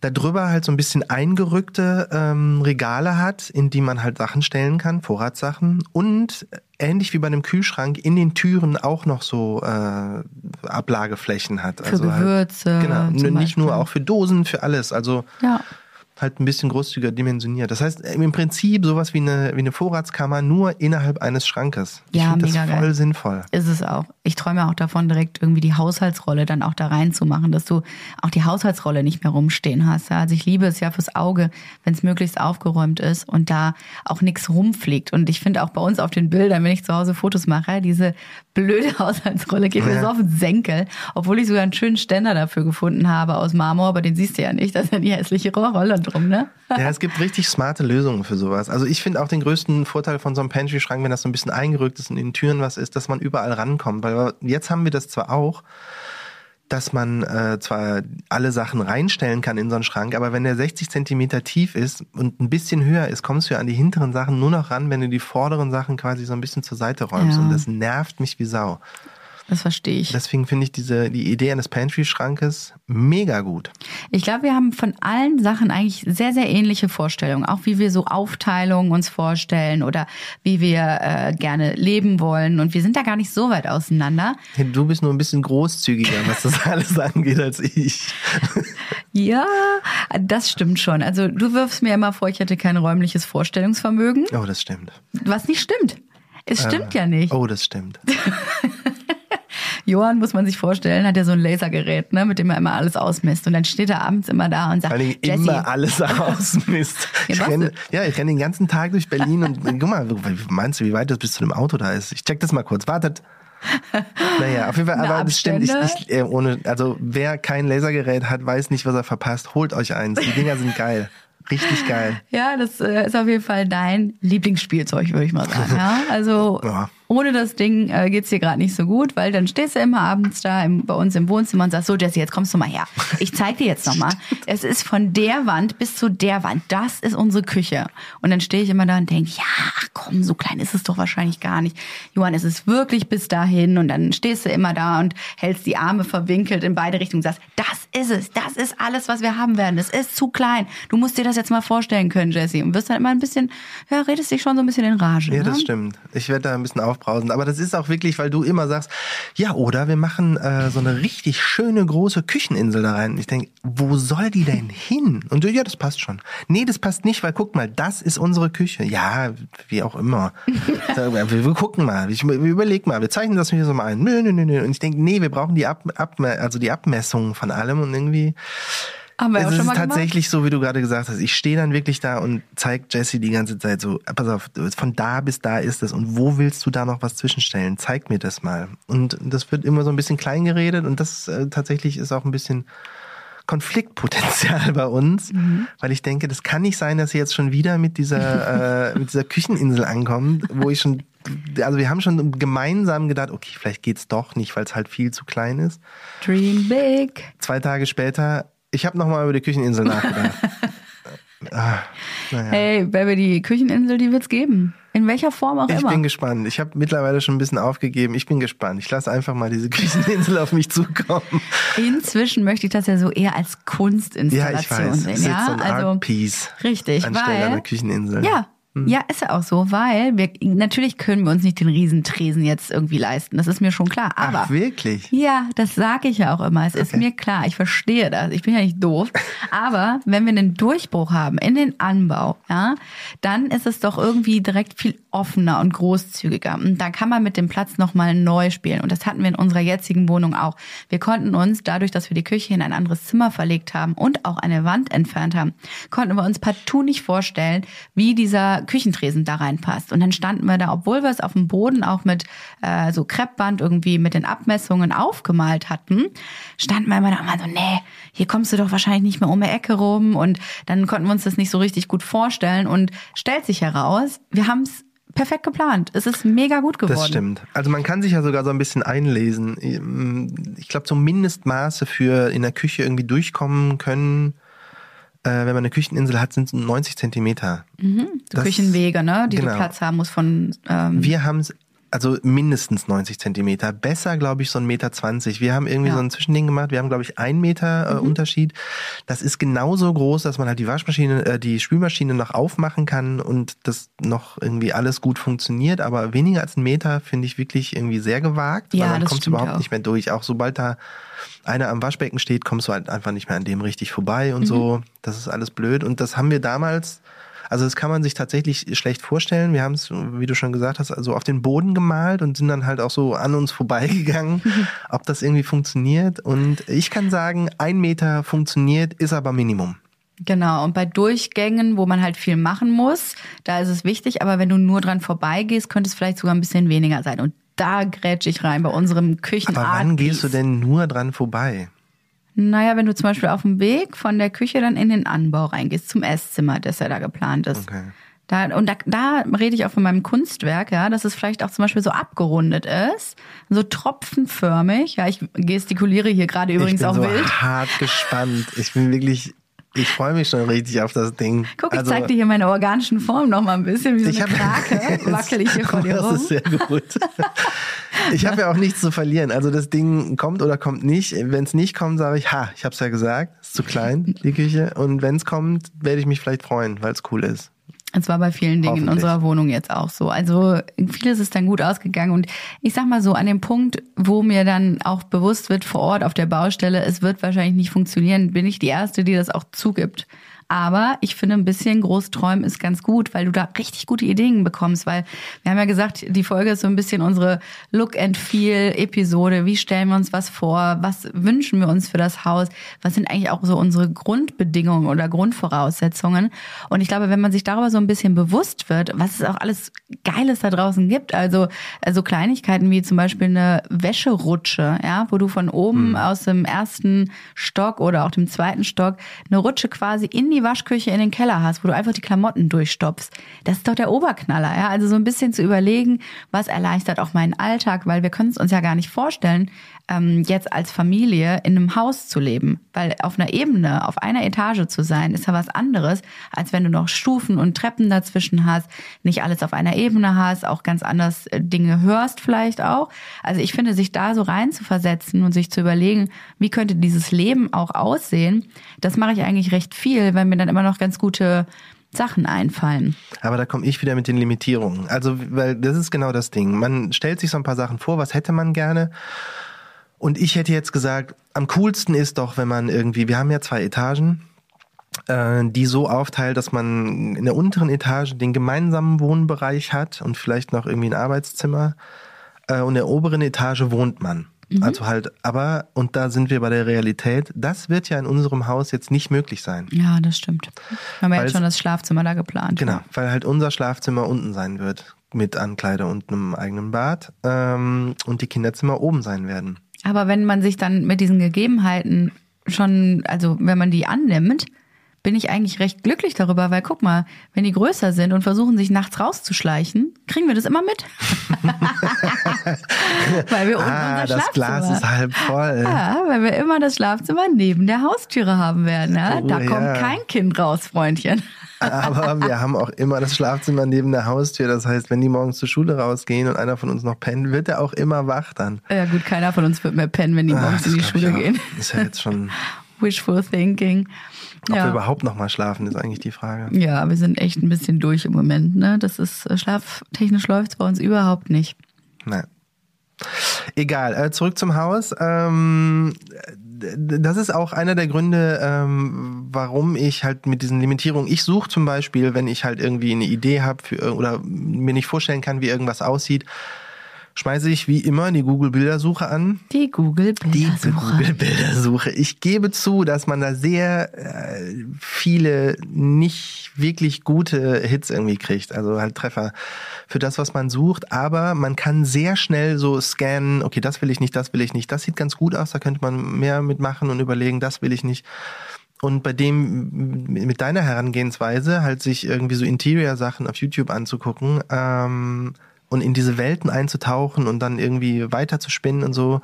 Da drüber halt so ein bisschen eingerückte ähm, Regale hat, in die man halt Sachen stellen kann, Vorratssachen. Und ähnlich wie bei einem Kühlschrank in den Türen auch noch so äh, Ablageflächen hat. Für Gewürze Halt, genau, nicht nur Beispiel. auch für Dosen, für alles. Also Ja. Halt ein bisschen großzügiger dimensioniert. Das heißt im Prinzip sowas wie eine, wie eine Vorratskammer nur innerhalb eines Schrankes. Ich Ja, finde das mega voll geil. sinnvoll. Ist es auch. Ich träume auch davon, direkt irgendwie die Haushaltsrolle dann auch da reinzumachen, dass du auch die Haushaltsrolle nicht mehr rumstehen hast. Ja, Also ich liebe es ja fürs Auge, wenn es möglichst aufgeräumt ist und da auch nichts rumfliegt. Und ich finde auch bei uns auf den Bildern, wenn ich zu Hause Fotos mache, diese blöde Haushaltsrolle geht mir Ja. so auf den Senkel, obwohl ich sogar einen schönen Ständer dafür gefunden habe aus Marmor, aber den siehst du ja nicht. Da ist ja die hässliche Rolle drum, ne? Ja, es gibt richtig smarte Lösungen für sowas. Also ich finde auch den größten Vorteil von so einem Pantry-Schrank, wenn das so ein bisschen eingerückt ist und in den Türen was ist, dass man überall rankommt. Weil jetzt haben wir das zwar auch, dass man äh, zwar alle Sachen reinstellen kann in so einen Schrank, aber wenn der 60 Zentimeter tief ist und ein bisschen höher ist, kommst du ja an die hinteren Sachen nur noch ran, wenn du die vorderen Sachen quasi so ein bisschen zur Seite räumst. Ja. Und das nervt mich wie Sau. Das verstehe ich. Deswegen finde ich diese, die Idee eines Pantry-Schrankes mega gut. Ich glaube, wir haben von allen Sachen eigentlich sehr, sehr ähnliche Vorstellungen. Auch wie wir so Aufteilungen uns vorstellen oder wie wir äh, gerne leben wollen. Und wir sind da gar nicht so weit auseinander. Hey, Du bist nur ein bisschen großzügiger, was das alles angeht, als ich. Ja, das stimmt schon. Also du wirfst mir immer vor, ich hätte kein räumliches Vorstellungsvermögen, Oh, das stimmt. was nicht stimmt. Es stimmt ja nicht. Oh, das stimmt. Johann, muss man sich vorstellen, hat ja so ein Lasergerät, ne, mit dem er immer alles ausmisst. Und dann steht er abends immer da und sagt, Jessie, immer alles ausmisst. Ja, Ich denn? ja, ich renne den ganzen Tag durch Berlin und guck mal, wie meinst du, wie weit das bis zu dem Auto da ist? Ich check das mal kurz. Wartet. Naja, auf jeden Fall, aber das stimmt. Ich, ich, äh, ohne, also wer kein Lasergerät hat, weiß nicht, was er verpasst. Holt euch eins. Die Dinger sind geil. Richtig geil. Ja, das äh, ist auf jeden Fall dein Lieblingsspielzeug, würde ich mal sagen. Ja? Also Ja. Ohne das Ding äh, geht's dir gerade nicht so gut, weil dann stehst du immer abends da im, bei uns im Wohnzimmer und sagst, so Jesse, jetzt kommst du mal her. Ich zeig dir jetzt nochmal. Es ist von der Wand bis zu der Wand. Das ist unsere Küche. Und dann stehe ich immer da und denke, ja, ach komm, so klein ist es doch wahrscheinlich gar nicht. Johann, es ist wirklich bis dahin. Und dann stehst du immer da und hältst die Arme verwinkelt in beide Richtungen und sagst, das ist es. Das ist alles, was wir haben werden. Es ist zu klein. Du musst dir das jetzt mal vorstellen können, Jesse. Und wirst dann immer ein bisschen, ja, redest dich schon so ein bisschen in Rage. Ja, ne? das stimmt. Ich werde da ein bisschen aufbrausen. Aber das ist auch wirklich, weil du immer sagst, ja, oder wir machen äh, so eine richtig schöne große Kücheninsel da rein. Und ich denke, wo soll die denn hin? Und du, ja, das passt schon. Nee, das passt nicht, weil guck mal, das ist unsere Küche. Ja, wie auch immer. Wir, wir gucken mal, ich, wir überlegen mal, wir zeichnen das hier so mal ein. Nö, nö, nö, nö. Und ich denke, nee, wir brauchen die Ab, Ab, also die Abmessungen von allem und irgendwie. Haben wir Es ist mal gemacht. tatsächlich so, wie du gerade gesagt hast. Ich stehe dann wirklich da und zeig Jesse die ganze Zeit so, pass auf, von da bis da ist es und wo willst du da noch was zwischenstellen? Zeig mir das mal. Und das wird immer so ein bisschen klein geredet und das äh, tatsächlich ist auch ein bisschen Konfliktpotenzial bei uns, Mhm. weil ich denke, das kann nicht sein, dass sie jetzt schon wieder mit dieser, äh, mit dieser Kücheninsel ankommt, wo ich schon, also wir haben schon gemeinsam gedacht, okay, vielleicht geht's doch nicht, weil es halt viel zu klein ist. Dream big. Zwei Tage später, ich habe nochmal über die Kücheninsel nachgedacht. ah, naja. Hey, Baby, die Kücheninsel, die wird's geben. In welcher Form auch Ich immer. bin gespannt. Ich habe mittlerweile schon ein bisschen aufgegeben. Ich bin gespannt. Ich lasse einfach mal diese Kücheninsel auf mich zukommen. Inzwischen möchte ich das ja so eher als Ja, Kunstinstallation ich weiß. sehen. Ja, also Art Piece richtig, anstelle weil einer Kücheninsel. ja. Hm. Ja, ist ja auch so, weil wir natürlich können wir uns nicht den Riesentresen jetzt irgendwie leisten. Das ist mir schon klar. Aber Ach, wirklich? Ja, das sage ich ja auch immer. Es ist Okay. mir klar, ich verstehe das. Ich bin ja nicht doof. Aber wenn wir einen Durchbruch haben in den Anbau, ja, dann ist es doch irgendwie direkt viel offener und großzügiger. Und da kann man mit dem Platz nochmal neu spielen. Und das hatten wir in unserer jetzigen Wohnung auch. Wir konnten uns, dadurch, dass wir die Küche in ein anderes Zimmer verlegt haben und auch eine Wand entfernt haben, konnten wir uns partout nicht vorstellen, wie dieser Küchentresen da reinpasst. Und dann standen wir da, obwohl wir es auf dem Boden auch mit äh, so Kreppband irgendwie mit den Abmessungen aufgemalt hatten, standen wir immer da und waren so, nee, hier kommst du doch wahrscheinlich nicht mehr um die Ecke rum. Und dann konnten wir uns das nicht so richtig gut vorstellen. Und stellt sich heraus, wir haben es perfekt geplant. Es ist mega gut geworden. Das stimmt. Also man kann sich ja sogar so ein bisschen einlesen. Ich glaube, so Mindestmaße für in der Küche irgendwie durchkommen können, äh, wenn man eine Kücheninsel hat, sind es 90 Zentimeter. So Das- Küchenwege, ne, die genau. du Platz haben musst von ähm, Wir haben es, also mindestens 90 Zentimeter. Besser, glaube ich, so ein Meter 20. Wir haben irgendwie Ja. so ein Zwischending gemacht. Wir haben, glaube ich, ein Meter äh, Unterschied. Das ist genauso groß, dass man halt die Waschmaschine, äh, die Spülmaschine noch aufmachen kann und das noch irgendwie alles gut funktioniert. Aber weniger als ein Meter finde ich wirklich irgendwie sehr gewagt. Ja, weil man kommt überhaupt auch. nicht mehr durch. Auch sobald da einer am Waschbecken steht, kommst du halt einfach nicht mehr an dem richtig vorbei und so. Das ist alles blöd. Und das haben wir damals, also das kann man sich tatsächlich schlecht vorstellen. Wir haben es, wie du schon gesagt hast, also auf den Boden gemalt und sind dann halt auch so an uns vorbeigegangen, ob das irgendwie funktioniert. Und ich kann sagen, ein Meter funktioniert, ist aber Minimum. Genau, und bei Durchgängen, wo man halt viel machen muss, da ist es wichtig, aber wenn du nur dran vorbeigehst, könnte es vielleicht sogar ein bisschen weniger sein. Und da grätsch ich rein bei unserem Küchenart. Aber wann gehst du denn nur dran vorbei? Naja, wenn du zum Beispiel auf dem Weg von der Küche dann in den Anbau reingehst, zum Esszimmer, das ja da geplant ist. Okay. Da, und da, da rede ich auch von meinem Kunstwerk, ja, dass es vielleicht auch zum Beispiel so abgerundet ist, so tropfenförmig. Ja, ich gestikuliere hier gerade übrigens ich bin auch so wild. hart gespannt. Ich bin wirklich, ich freue mich schon richtig auf das Ding. Guck, ich zeig dir hier meine organischen Formen noch mal ein bisschen, wie so Ich eine hab- Krake, wackel ich hier vor dir Das rum. ist sehr gut. Ich habe ja auch nichts zu verlieren. Also das Ding kommt oder kommt nicht. Wenn es nicht kommt, sage ich, ha, ich habe es ja gesagt, ist zu klein, die Küche. Und wenn es kommt, werde ich mich vielleicht freuen, weil es cool ist. Es war bei vielen Dingen in unserer Wohnung jetzt auch so. Also vieles ist dann gut ausgegangen. Und ich sag mal so, an dem Punkt, wo mir dann auch bewusst wird vor Ort auf der Baustelle, es wird wahrscheinlich nicht funktionieren, bin ich die Erste, die das auch zugibt. Aber ich finde, ein bisschen Großträumen ist ganz gut, weil du da richtig gute Ideen bekommst. Weil wir haben ja gesagt, die Folge ist so ein bisschen unsere Look and Feel Episode. Wie stellen wir uns was vor? Was wünschen wir uns für das Haus? Was sind eigentlich auch so unsere Grundbedingungen oder Grundvoraussetzungen? Und ich glaube, wenn man sich darüber so ein bisschen bewusst wird, was es auch alles Geiles da draußen gibt, also, also Kleinigkeiten wie zum Beispiel eine Wäscherutsche, ja, wo du von oben aus dem ersten Stock oder auch dem zweiten Stock eine Rutsche quasi in die Waschküche in den Keller hast, wo du einfach die Klamotten durchstopfst. Das ist doch der Oberknaller, ja. Also so ein bisschen zu überlegen, was erleichtert auch meinen Alltag, weil wir können es uns ja gar nicht vorstellen, ähm, jetzt als Familie in einem Haus zu leben. Weil auf einer Ebene, auf einer Etage zu sein, ist ja was anderes, als wenn du noch Stufen und Treppen dazwischen hast, nicht alles auf einer Ebene hast, auch ganz anders äh, Dinge hörst vielleicht auch. Also ich finde, sich da so rein zu versetzen und sich zu überlegen, wie könnte dieses Leben auch aussehen, das mache ich eigentlich recht viel, weil mir dann immer noch ganz gute Sachen einfallen. Aber da komme ich wieder mit den Limitierungen. Also, weil das ist genau das Ding. Man stellt sich so ein paar Sachen vor, was hätte man gerne? Und ich hätte jetzt gesagt, am coolsten ist doch, wenn man irgendwie, wir haben ja zwei Etagen, äh, die so aufteilt, dass man in der unteren Etage den gemeinsamen Wohnbereich hat und vielleicht noch irgendwie ein Arbeitszimmer. Äh, und in der oberen Etage wohnt man. Also halt, aber, und da sind wir bei der Realität, das wird ja in unserem Haus jetzt nicht möglich sein. Ja, das stimmt. Wir haben ja jetzt schon das Schlafzimmer da geplant. Genau, weil halt unser Schlafzimmer unten sein wird. Mit Ankleide und einem eigenen Bad. Ähm, und die Kinderzimmer oben sein werden. Aber wenn man sich dann mit diesen Gegebenheiten schon, also wenn man die annimmt, bin ich eigentlich recht glücklich darüber, weil guck mal, wenn die größer sind und versuchen sich nachts rauszuschleichen, kriegen wir das immer mit. weil wir unten Ah, das Glas ist halb voll. Ja, weil wir immer das Schlafzimmer neben der Haustüre haben werden. Ja? Da Oh, kommt ja. kein Kind raus, Freundchen. Aber wir haben auch immer das Schlafzimmer neben der Haustür. Das heißt, wenn die morgens zur Schule rausgehen und einer von uns noch pennt, wird er auch immer wach dann. Ja gut, keiner von uns wird mehr pennen, wenn die Ah, morgens das in die Schule gehen. Ist ja jetzt schon, Wishful thinking. Ob wir Ja. überhaupt noch mal schlafen, ist eigentlich die Frage. ja, wir sind echt ein bisschen durch im Moment. Ne? Das ist äh, schlaftechnisch läuft's bei uns überhaupt nicht. Nein. Egal, äh, zurück zum Haus. Ähm, das ist auch einer der Gründe, ähm, warum ich halt mit diesen Limitierungen, ich suche zum Beispiel, wenn ich halt irgendwie eine Idee habe oder mir nicht vorstellen kann, wie irgendwas aussieht, schmeiße ich wie immer die Google-Bildersuche an. Die Google Die Bildersuche. Google-Bildersuche. Ich gebe zu, dass man da sehr äh, viele nicht wirklich gute Hits irgendwie kriegt, also halt Treffer für das, was man sucht. Aber man kann sehr schnell so scannen, okay, das will ich nicht, das will ich nicht, das sieht ganz gut aus, da könnte man mehr mitmachen und überlegen, das will ich nicht. Und bei dem, mit deiner Herangehensweise, halt sich irgendwie so Interior-Sachen auf YouTube anzugucken, ähm, und in diese Welten einzutauchen und dann irgendwie weiter zu spinnen und so,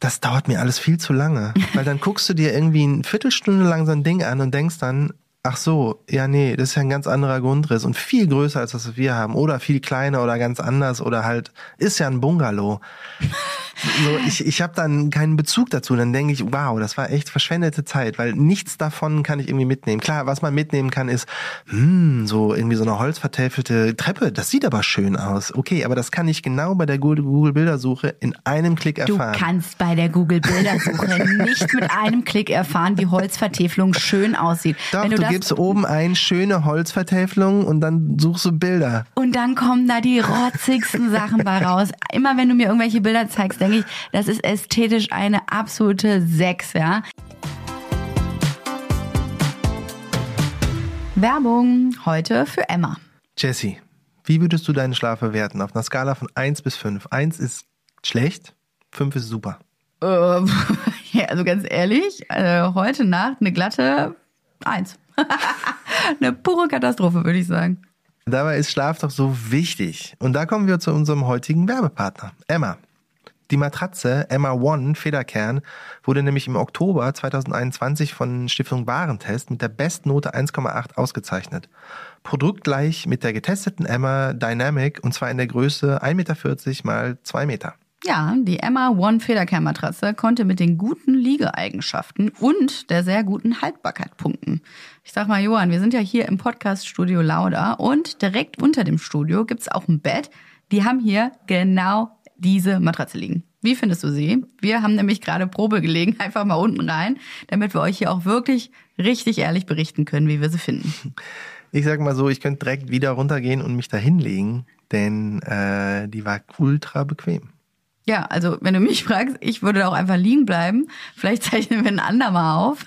das dauert mir alles viel zu lange. Weil dann guckst du dir irgendwie eine Viertelstunde lang so ein Ding an und denkst dann, ach so, ja nee, das ist ja ein ganz anderer Grundriss und viel größer als das, was wir haben. Oder viel kleiner oder ganz anders oder halt, ist ja ein Bungalow. So, ich ich habe dann keinen Bezug dazu. Dann denke ich, wow, das war echt verschwendete Zeit, weil nichts davon kann ich irgendwie mitnehmen. Klar, was man mitnehmen kann, ist, hm, so irgendwie so eine holzvertäfelte Treppe. Das sieht aber schön aus. Okay, aber das kann ich genau bei der Google- Google-Bildersuche in einem Klick Du erfahren. kannst bei der Google Bildersuche nicht mit einem Klick erfahren, wie Holzvertäfelung schön aussieht. Doch, Wenn du du, gibst oben ein schöne Holzvertäfelung und dann suchst du Bilder. Und dann kommen da die rotzigsten Sachen bei raus. Immer wenn du mir irgendwelche Bilder zeigst, denke ich, das ist ästhetisch eine absolute Sechs, ja. Werbung heute für Emma. Jessie, wie würdest du deinen Schlaf bewerten? Auf einer Skala von 1 bis 5. 1 ist schlecht, 5 ist super. Ähm, ja, also ganz ehrlich, äh, heute Nacht eine glatte Eins. eine pure Katastrophe, würde ich sagen. Dabei ist Schlaf doch so wichtig. Und da kommen wir zu unserem heutigen Werbepartner, Emma. Die Matratze Emma One Federkern wurde nämlich im Oktober 2021 von Stiftung Warentest mit der Bestnote 1,8 ausgezeichnet. Produktgleich mit der getesteten Emma Dynamic und zwar in der Größe 1,40 Meter mal 2 Meter. Ja, die Emma One Federkernmatratze konnte mit den guten Liegeeigenschaften und der sehr guten Haltbarkeit punkten. Ich sag mal, Johann, wir sind ja hier im Podcast-Studio Lauda und direkt unter dem Studio gibt's auch ein Bett. Die haben hier genau diese Matratze liegen. Wie findest du sie? Wir haben nämlich gerade Probe gelegen, einfach mal unten rein, damit wir euch hier auch wirklich richtig ehrlich berichten können, wie wir sie finden. Ich sag mal so, ich könnte direkt wieder runtergehen und mich da hinlegen, denn äh, die war ultra bequem. Ja, also wenn du mich fragst, ich würde auch einfach liegen bleiben. Vielleicht zeichnen wir ein andermal auf,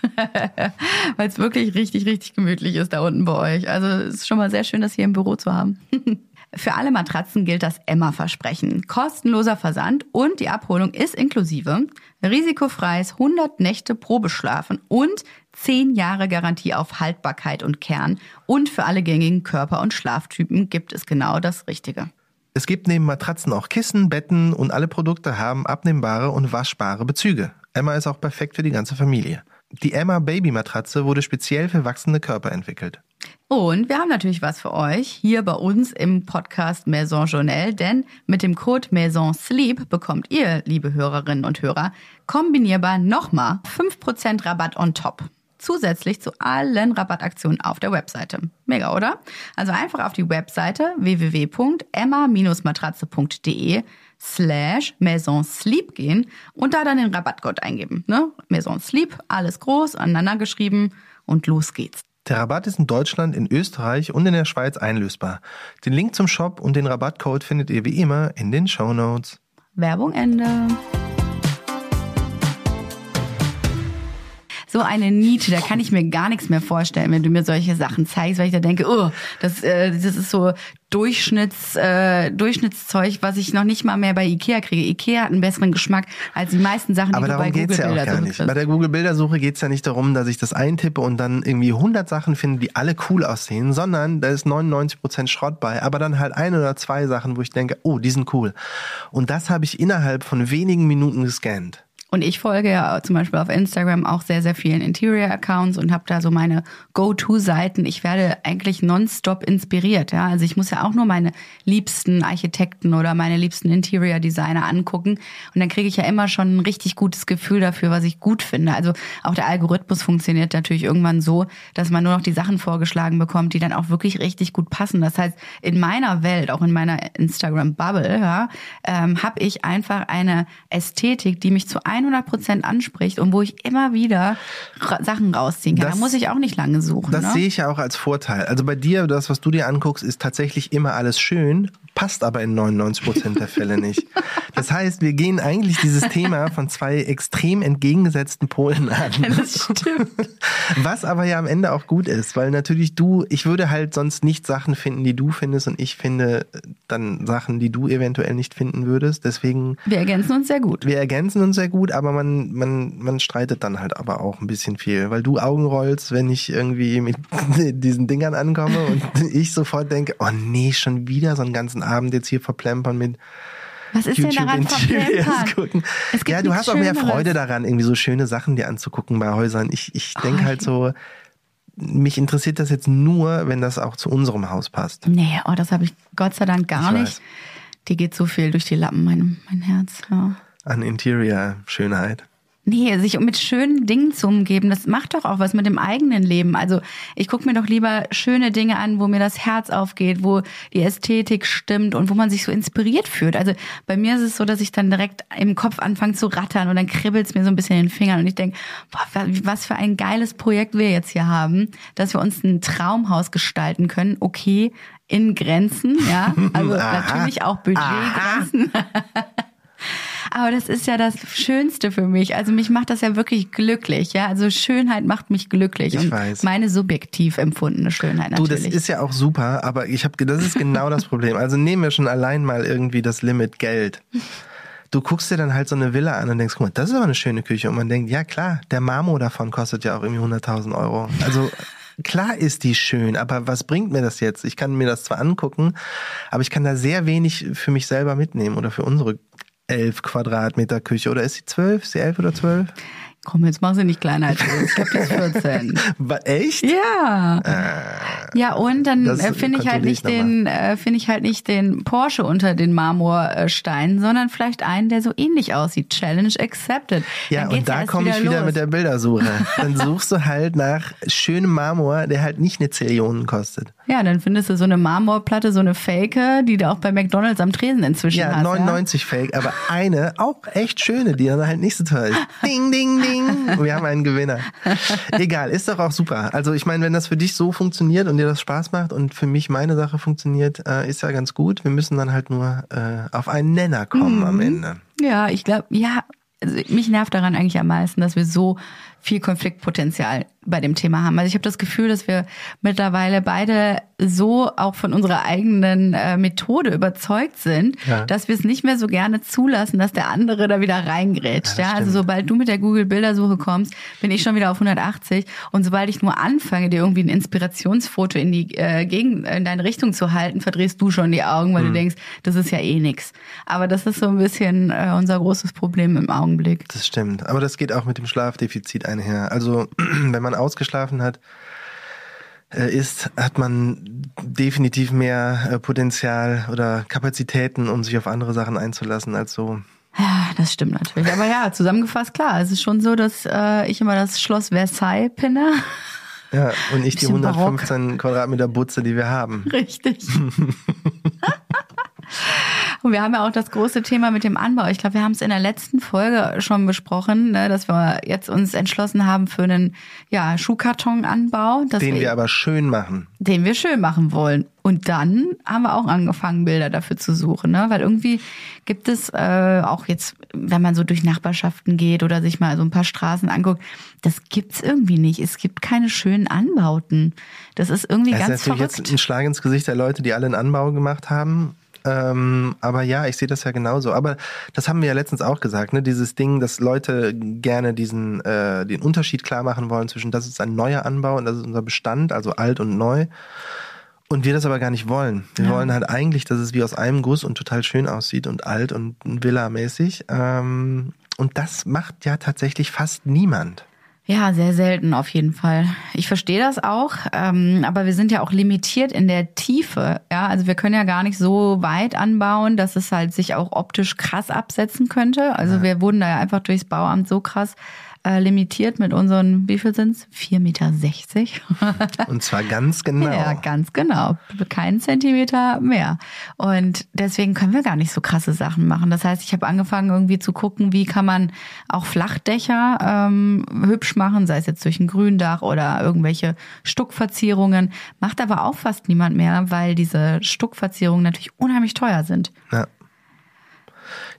weil es wirklich richtig, richtig gemütlich ist da unten bei euch. Also es ist schon mal sehr schön, das hier im Büro zu haben. Für alle Matratzen gilt das Emma-Versprechen. Kostenloser Versand und die Abholung ist inklusive. Risikofreies 100 Nächte Probeschlafen und 10 Jahre Garantie auf Haltbarkeit und Kern. Und für alle gängigen Körper- und Schlaftypen gibt es genau das Richtige. Es gibt neben Matratzen auch Kissen, Betten und alle Produkte haben abnehmbare und waschbare Bezüge. Emma ist auch perfekt für die ganze Familie. Die Emma Baby Matratze wurde speziell für wachsende Körper entwickelt. Und wir haben natürlich was für euch hier bei uns im Podcast Maison Journal, denn mit dem Code Maison Sleep bekommt ihr, liebe Hörerinnen und Hörer, kombinierbar nochmal 5% Rabatt on top zusätzlich zu allen Rabattaktionen auf der Webseite. Mega, oder? Also einfach auf die Webseite www.emma-matratze.de slash Maison Sleep gehen und da dann den Rabattcode eingeben. Ne? Maison Sleep, alles groß, aneinander geschrieben und los geht's. Der Rabatt ist in Deutschland, in Österreich und in der Schweiz einlösbar. Den Link zum Shop und den Rabattcode findet ihr wie immer in den Show Notes. Werbung Ende. So eine Niete, da kann ich mir gar nichts mehr vorstellen, wenn du mir solche Sachen zeigst, weil ich da denke, oh, das, äh, das ist so Durchschnitts, äh, Durchschnittszeug, was ich noch nicht mal mehr bei Ikea kriege. Ikea hat einen besseren Geschmack als die meisten Sachen, die Aber du bei Google ja auch gar nicht. Bei der Google Bildersuche geht's ja nicht darum, dass ich das eintippe und dann irgendwie 100 Sachen finde, die alle cool aussehen, sondern da ist 99% Schrott bei, aber dann halt ein oder zwei Sachen, wo ich denke, oh, die sind cool. Und das habe ich innerhalb von wenigen Minuten gescannt. Und ich folge ja zum Beispiel auf Instagram auch sehr, sehr vielen Interior-Accounts und habe da so meine Go-To-Seiten. Ich werde eigentlich nonstop inspiriert. Ja? Also ich muss ja auch nur meine liebsten Architekten oder meine liebsten Interior-Designer angucken. Und dann kriege ich ja immer schon ein richtig gutes Gefühl dafür, was ich gut finde. Also auch der Algorithmus funktioniert natürlich irgendwann so, dass man nur noch die Sachen vorgeschlagen bekommt, die dann auch wirklich richtig gut passen. Das heißt, in meiner Welt, auch in meiner Instagram-Bubble, ja, ähm, habe ich einfach eine Ästhetik, die mich zu 100 Prozent anspricht und wo ich immer wieder Sachen rausziehen kann. Das- da muss ich auch nicht lange suchen. Das ne? sehe ich ja auch als Vorteil. Also bei dir, das, was du dir anguckst, ist tatsächlich immer alles schön, passt aber in 99% der Fälle nicht. Das heißt, wir gehen eigentlich dieses Thema von zwei extrem entgegengesetzten Polen an. Das stimmt. Was aber ja am Ende auch gut ist, weil natürlich du, ich würde halt sonst nicht Sachen finden, die du findest und ich finde dann Sachen, die du eventuell nicht finden würdest. Deswegen, Wir ergänzen uns sehr gut. wir ergänzen uns sehr gut, aber man, man, man streitet dann halt aber auch ein bisschen viel, weil du Augen rollst, wenn ich irgendwie mit diesen Dingern ankomme und ich sofort denke, oh nee, schon wieder so einen ganzen Abend jetzt hier verplempern mit Was ist denn daran verplempert? gucken. Ja, du hast auch mehr. Freude daran, irgendwie so schöne Sachen dir anzugucken bei Häusern. Ich, ich denke Oh, halt so, mich interessiert das jetzt nur, wenn das auch zu unserem Haus passt. Nee, oh, das habe ich Gott sei Dank gar Ich nicht. weiß. Die geht so viel durch die Lappen, mein, mein Herz. Ja. An Interior-Schönheit. Nee, sich mit schönen Dingen zu umgeben, das macht doch auch was mit dem eigenen Leben. Also ich gucke mir doch lieber schöne Dinge an, wo mir das Herz aufgeht, wo die Ästhetik stimmt und wo man sich so inspiriert fühlt. Also bei mir ist es so, dass ich dann direkt im Kopf anfange zu rattern und dann kribbelt es mir so ein bisschen in den Fingern und ich denke, was für ein geiles Projekt wir jetzt hier haben, dass wir uns ein Traumhaus gestalten können. Okay, in Grenzen, ja. Also natürlich auch Budgetgrenzen. Aber das ist ja das Schönste für mich. Also mich macht das ja wirklich glücklich. Ja, also Schönheit macht mich glücklich. Ich und weiß. Meine subjektiv empfundene Schönheit Du, natürlich. das ist ja auch super, aber ich habe, das ist genau das Problem. Also nehmen wir schon allein mal irgendwie das Limit Geld. Du guckst dir dann halt so eine Villa an und denkst, guck mal, das ist aber eine schöne Küche. Und man denkt, ja klar, der Marmor davon kostet ja auch irgendwie 100.000 Euro. Also klar ist die schön, aber was bringt mir das jetzt? Ich kann mir das zwar angucken, aber ich kann da sehr wenig für mich selber mitnehmen oder für unsere elf Quadratmeter Küche. Oder ist sie zwölf? Ist sie elf oder zwölf? Komm, jetzt mach sie nicht kleiner als du. Ich glaube, die ist 14. War echt? Ja. Äh, ja, und dann äh, finde ich halt nicht den, äh, finde ich halt nicht den Porsche unter den Marmorsteinen, sondern vielleicht einen, der so ähnlich aussieht. Challenge accepted. Ja, und da komme ich wieder los. mit der Bildersuche. Dann suchst du halt nach schönem Marmor, der halt nicht eine Zillionen kostet. Ja, dann findest du so eine Marmorplatte, so eine Fake, die du auch bei McDonalds am Tresen inzwischen ja, hast. 99 ja? Fake, aber eine auch echt schöne, die dann halt nicht so teuer ist. Ding, ding, ding. Wir haben einen Gewinner. Egal, ist doch auch super. Also ich meine, wenn das für dich so funktioniert und dir das Spaß macht und für mich meine Sache funktioniert, äh, ist ja ganz gut. Wir müssen dann halt nur äh, auf einen Nenner kommen mhm. am Ende. Ja, ich glaube, ja, also mich nervt daran eigentlich am meisten, dass wir so viel Konfliktpotenzial bei dem Thema haben. Also ich habe das Gefühl, dass wir mittlerweile beide so auch von unserer eigenen äh, Methode überzeugt sind, ja. dass wir es nicht mehr so gerne zulassen, dass der andere da wieder reingrätscht. Ja, ja? also sobald du mit der Google Bildersuche kommst, bin ich schon wieder auf 180 und sobald ich nur anfange, dir irgendwie ein Inspirationsfoto in die äh, gegen in deine Richtung zu halten, verdrehst du schon die Augen, weil mhm. du denkst, das ist ja eh nix. Aber das ist so ein bisschen äh, unser großes Problem im Augenblick. Das stimmt. Aber das geht auch mit dem Schlafdefizit einher. Also wenn man ausgeschlafen hat, äh, ist, hat man definitiv mehr äh, Potenzial oder Kapazitäten, um sich auf andere Sachen einzulassen als so. Ja, das stimmt natürlich. Aber ja, zusammengefasst, klar, es ist schon so, dass äh, ich immer das Schloss Versailles pinne. Ja, und ich die 115 Barock. Quadratmeter Butze, die wir haben. Richtig. Und wir haben ja auch das große Thema mit dem Anbau. Ich glaube, wir haben es in der letzten Folge schon besprochen, ne, dass wir jetzt uns entschlossen haben für einen ja, Schuhkartonanbau. Den wir, wir aber schön machen. Den wir schön machen wollen. Und dann haben wir auch angefangen, Bilder dafür zu suchen, ne? Weil irgendwie gibt es äh, auch jetzt, wenn man so durch Nachbarschaften geht oder sich mal so ein paar Straßen anguckt, das gibt's irgendwie nicht. Es gibt keine schönen Anbauten. Das ist irgendwie das ganz ist natürlich verrückt. jetzt ein Schlag ins Gesicht der Leute, die alle einen Anbau gemacht haben ähm, aber ja, ich sehe das ja genauso. Aber das haben wir ja letztens auch gesagt, ne? Dieses Ding, dass Leute gerne diesen äh, den Unterschied klar machen wollen zwischen das ist ein neuer Anbau und das ist unser Bestand, also alt und neu. Und wir das aber gar nicht wollen. Wir ja. wollen halt eigentlich, dass es wie aus einem Guss und total schön aussieht und alt und Villa-mäßig. Ähm, und das macht ja tatsächlich fast niemand. Ja, sehr selten auf jeden Fall. Ich verstehe das auch, ähm, aber wir sind ja auch limitiert in der Tiefe. Ja, also wir können ja gar nicht so weit anbauen, dass es halt sich auch optisch krass absetzen könnte. Also ja. wir wurden da ja einfach durchs Bauamt so krass äh, limitiert mit unseren, wie viel sind's? 4,60 Meter. Und zwar ganz genau. Ja, ganz genau. Keinen Zentimeter mehr. Und deswegen können wir gar nicht so krasse Sachen machen. Das heißt, ich habe angefangen irgendwie zu gucken, wie kann man auch Flachdächer ähm, hübsch machen, sei es jetzt durch ein Gründach oder irgendwelche Stuckverzierungen. Macht aber auch fast niemand mehr, weil diese Stuckverzierungen natürlich unheimlich teuer sind. Ja.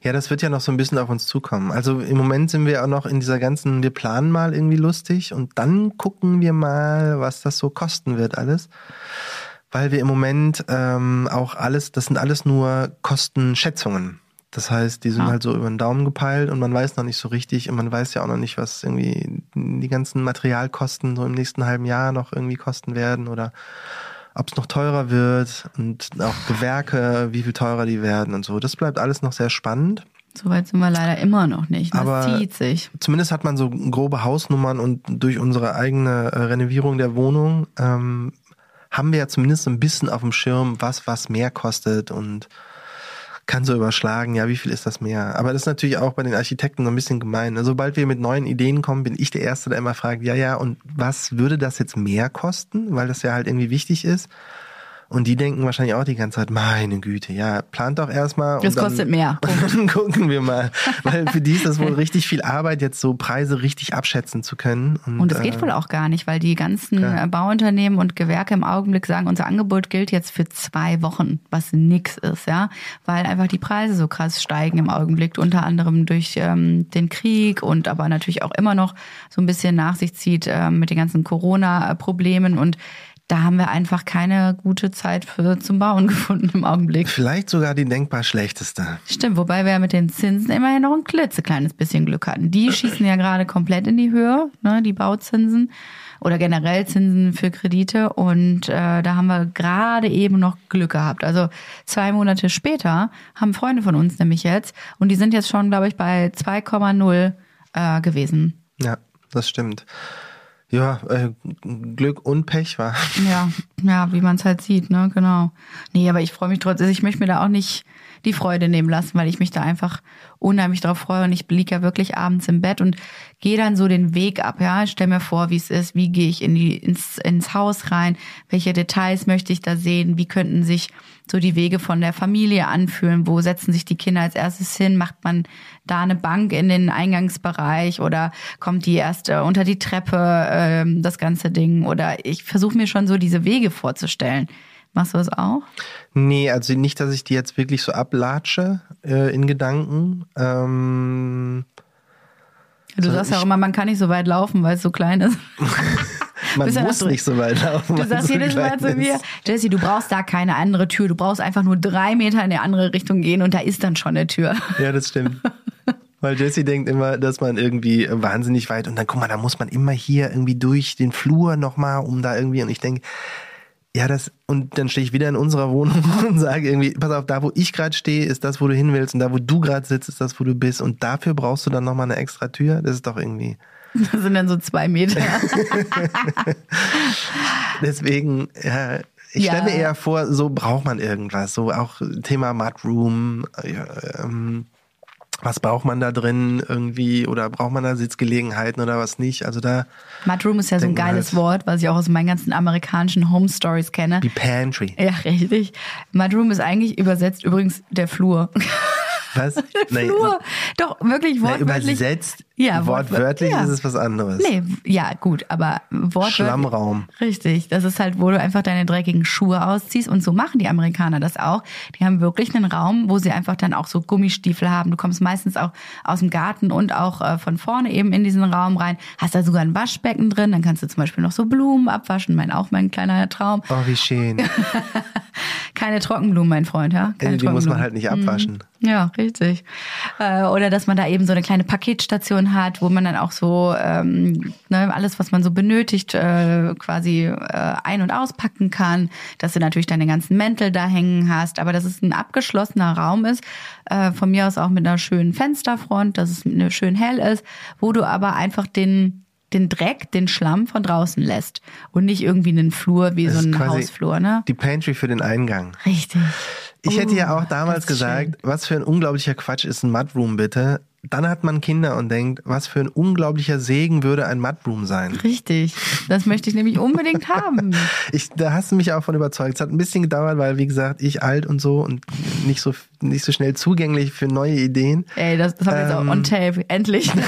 Ja, das wird ja noch so ein bisschen auf uns zukommen. Also im Moment sind wir auch noch in dieser ganzen, wir planen mal irgendwie lustig und dann gucken wir mal, was das so kosten wird alles. Weil wir im Moment ähm, auch alles, das sind alles nur Kostenschätzungen. Das heißt, die sind ah. halt so über den Daumen gepeilt und man weiß noch nicht so richtig und man weiß ja auch noch nicht, was irgendwie die ganzen Materialkosten so im nächsten halben Jahr noch irgendwie kosten werden oder ob es noch teurer wird und auch Gewerke, wie viel teurer die werden und so. Das bleibt alles noch sehr spannend. Soweit sind wir leider immer noch nicht. Das Aber zieht sich. Zumindest hat man so grobe Hausnummern und durch unsere eigene äh, Renovierung der Wohnung ähm, haben wir ja zumindest ein bisschen auf dem Schirm, was was mehr kostet und kann so überschlagen, ja, wie viel ist das mehr? Aber das ist natürlich auch bei den Architekten so ein bisschen gemein. Ne? Sobald wir mit neuen Ideen kommen, bin ich der Erste, der immer fragt, ja, ja, und was würde das jetzt mehr kosten? Weil das ja halt irgendwie wichtig ist. Und die denken wahrscheinlich auch die ganze Zeit, meine Güte, ja, plant doch erstmal. Das kostet mehr. Und dann gucken wir mal. Weil für die ist das wohl richtig viel Arbeit, jetzt so Preise richtig abschätzen zu können. Und es geht äh, wohl auch gar nicht, weil die ganzen klar. Bauunternehmen und Gewerke im Augenblick sagen, unser Angebot gilt jetzt für zwei Wochen, was nix ist, ja. Weil einfach die Preise so krass steigen im Augenblick, unter anderem durch ähm, den Krieg und aber natürlich auch immer noch so ein bisschen nach sich zieht ähm, mit den ganzen Corona-Problemen und da haben wir einfach keine gute Zeit für zum Bauen gefunden im Augenblick. Vielleicht sogar die denkbar schlechteste. Stimmt, wobei wir ja mit den Zinsen immerhin noch ein klitzekleines bisschen Glück hatten. Die schießen ja gerade komplett in die Höhe, ne, die Bauzinsen oder generell Zinsen für Kredite. Und äh, da haben wir gerade eben noch Glück gehabt. Also zwei Monate später haben Freunde von uns nämlich jetzt und die sind jetzt schon, glaube ich, bei 2,0 äh, gewesen. Ja, das stimmt. Ja, äh, Glück und Pech war. Ja, ja, wie man es halt sieht, ne, genau. Nee, aber ich freue mich trotzdem, ich möchte mir da auch nicht die Freude nehmen lassen, weil ich mich da einfach unheimlich drauf freue und ich liege ja wirklich abends im Bett und gehe dann so den Weg ab, ja, stell mir vor, wie es ist, wie gehe ich in die, ins, ins Haus rein, welche Details möchte ich da sehen, wie könnten sich so die Wege von der Familie anfühlen, wo setzen sich die Kinder als erstes hin, macht man da eine Bank in den Eingangsbereich oder kommt die erst äh, unter die Treppe, äh, das ganze Ding oder ich versuche mir schon so diese Wege vorzustellen. Machst du das auch? Nee, also nicht, dass ich die jetzt wirklich so ablatsche äh, in Gedanken. Ähm, du sagst ja auch immer, man kann nicht so weit laufen, weil es so klein ist. man muss nicht so weit laufen. Du sagst so jedes Mal zu mir, Jesse, du brauchst da keine andere Tür. Du brauchst einfach nur drei Meter in die andere Richtung gehen und da ist dann schon eine Tür. Ja, das stimmt. Weil Jesse denkt immer, dass man irgendwie wahnsinnig weit und dann guck mal, da muss man immer hier irgendwie durch den Flur nochmal, um da irgendwie und ich denke, ja, das, und dann stehe ich wieder in unserer Wohnung und sage irgendwie, pass auf, da wo ich gerade stehe, ist das, wo du hin willst und da wo du gerade sitzt, ist das, wo du bist und dafür brauchst du dann nochmal eine extra Tür. Das ist doch irgendwie. Das sind dann so zwei Meter. Deswegen, ja, ich Ja. stelle mir eher vor, so braucht man irgendwas. So auch Thema Mudroom, ja, ähm, was braucht man da drin irgendwie oder braucht man da Sitzgelegenheiten oder was nicht? Also da Mudroom ist ja so ein geiles halt. Wort, was ich auch aus meinen ganzen amerikanischen Home Stories kenne. die Pantry. Ja, richtig. Mudroom ist eigentlich übersetzt übrigens der Flur. Was? Nee, Flur. Doch, wirklich wortwörtlich. übersetzt, Ja, wortwörtlich ja. ist es was anderes. Nee, ja, gut, aber wortwörtlich. Schlammraum. Richtig. Das ist halt, wo du einfach deine dreckigen Schuhe ausziehst. Und so machen die Amerikaner das auch. Die haben wirklich einen Raum, wo sie einfach dann auch so Gummistiefel haben. Du kommst meistens auch aus dem Garten und auch äh, von vorne eben in diesen Raum rein. Hast da sogar ein Waschbecken drin. Dann kannst du zum Beispiel noch so Blumen abwaschen. Mein, auch mein kleiner Traum. Oh, wie schön. Keine Trockenblumen, mein Freund, ja? Keine die muss man halt nicht abwaschen. Ja, richtig. Äh, Oder dass man da eben so eine kleine Paketstation hat, wo man dann auch so ähm, ne, alles, was man so benötigt, äh, quasi äh, ein- und auspacken kann. Dass du natürlich deine ganzen Mäntel da hängen hast, aber dass es ein abgeschlossener Raum ist, äh, von mir aus auch mit einer schönen Fensterfront, dass es schön hell ist, wo du aber einfach den den Dreck, den Schlamm von draußen lässt und nicht irgendwie einen Flur wie Das so ein Hausflur, ne? Die Pantry für den Eingang. Richtig. Ich hätte ja Oh, auch damals ist schön. gesagt, was für ein unglaublicher Quatsch ist ein Mudroom bitte. Dann hat man Kinder und denkt, was für ein unglaublicher Segen würde ein Mudroom sein. Richtig. Das möchte ich nämlich unbedingt haben. Ich, da hast du mich auch von überzeugt. Es hat ein bisschen gedauert, weil, wie gesagt, ich alt und so und nicht so, nicht so schnell zugänglich für neue Ideen. Ey, das, das haben wir jetzt auch Ähm. on tape. Endlich.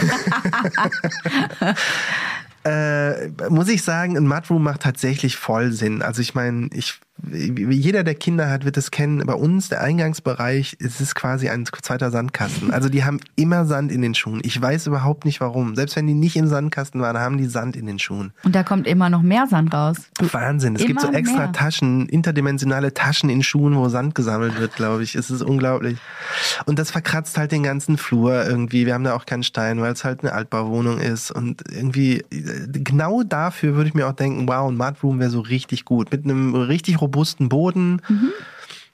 Äh, muss ich sagen, ein Mudroom macht tatsächlich voll Sinn. Also ich meine, ich, jeder, der Kinder hat, wird es kennen. Bei uns, der Eingangsbereich, es ist quasi ein zweiter Sandkasten. Also die haben immer Sand in den Schuhen. Ich weiß überhaupt nicht warum. Selbst wenn die nicht im Sandkasten waren, haben die Sand in den Schuhen. Und da kommt immer noch mehr Sand raus. Wahnsinn. Es gibt so Immer extra mehr. Taschen, interdimensionale Taschen in Schuhen, wo Sand gesammelt wird, glaube ich. Es ist unglaublich. Und das verkratzt halt den ganzen Flur irgendwie. Wir haben da auch keinen Stein, weil es halt eine Altbauwohnung ist. Und irgendwie, äh, genau dafür würde ich mir auch denken, wow, ein Mudroom wäre so richtig gut. Mit einem richtig robusten Boden. Mhm.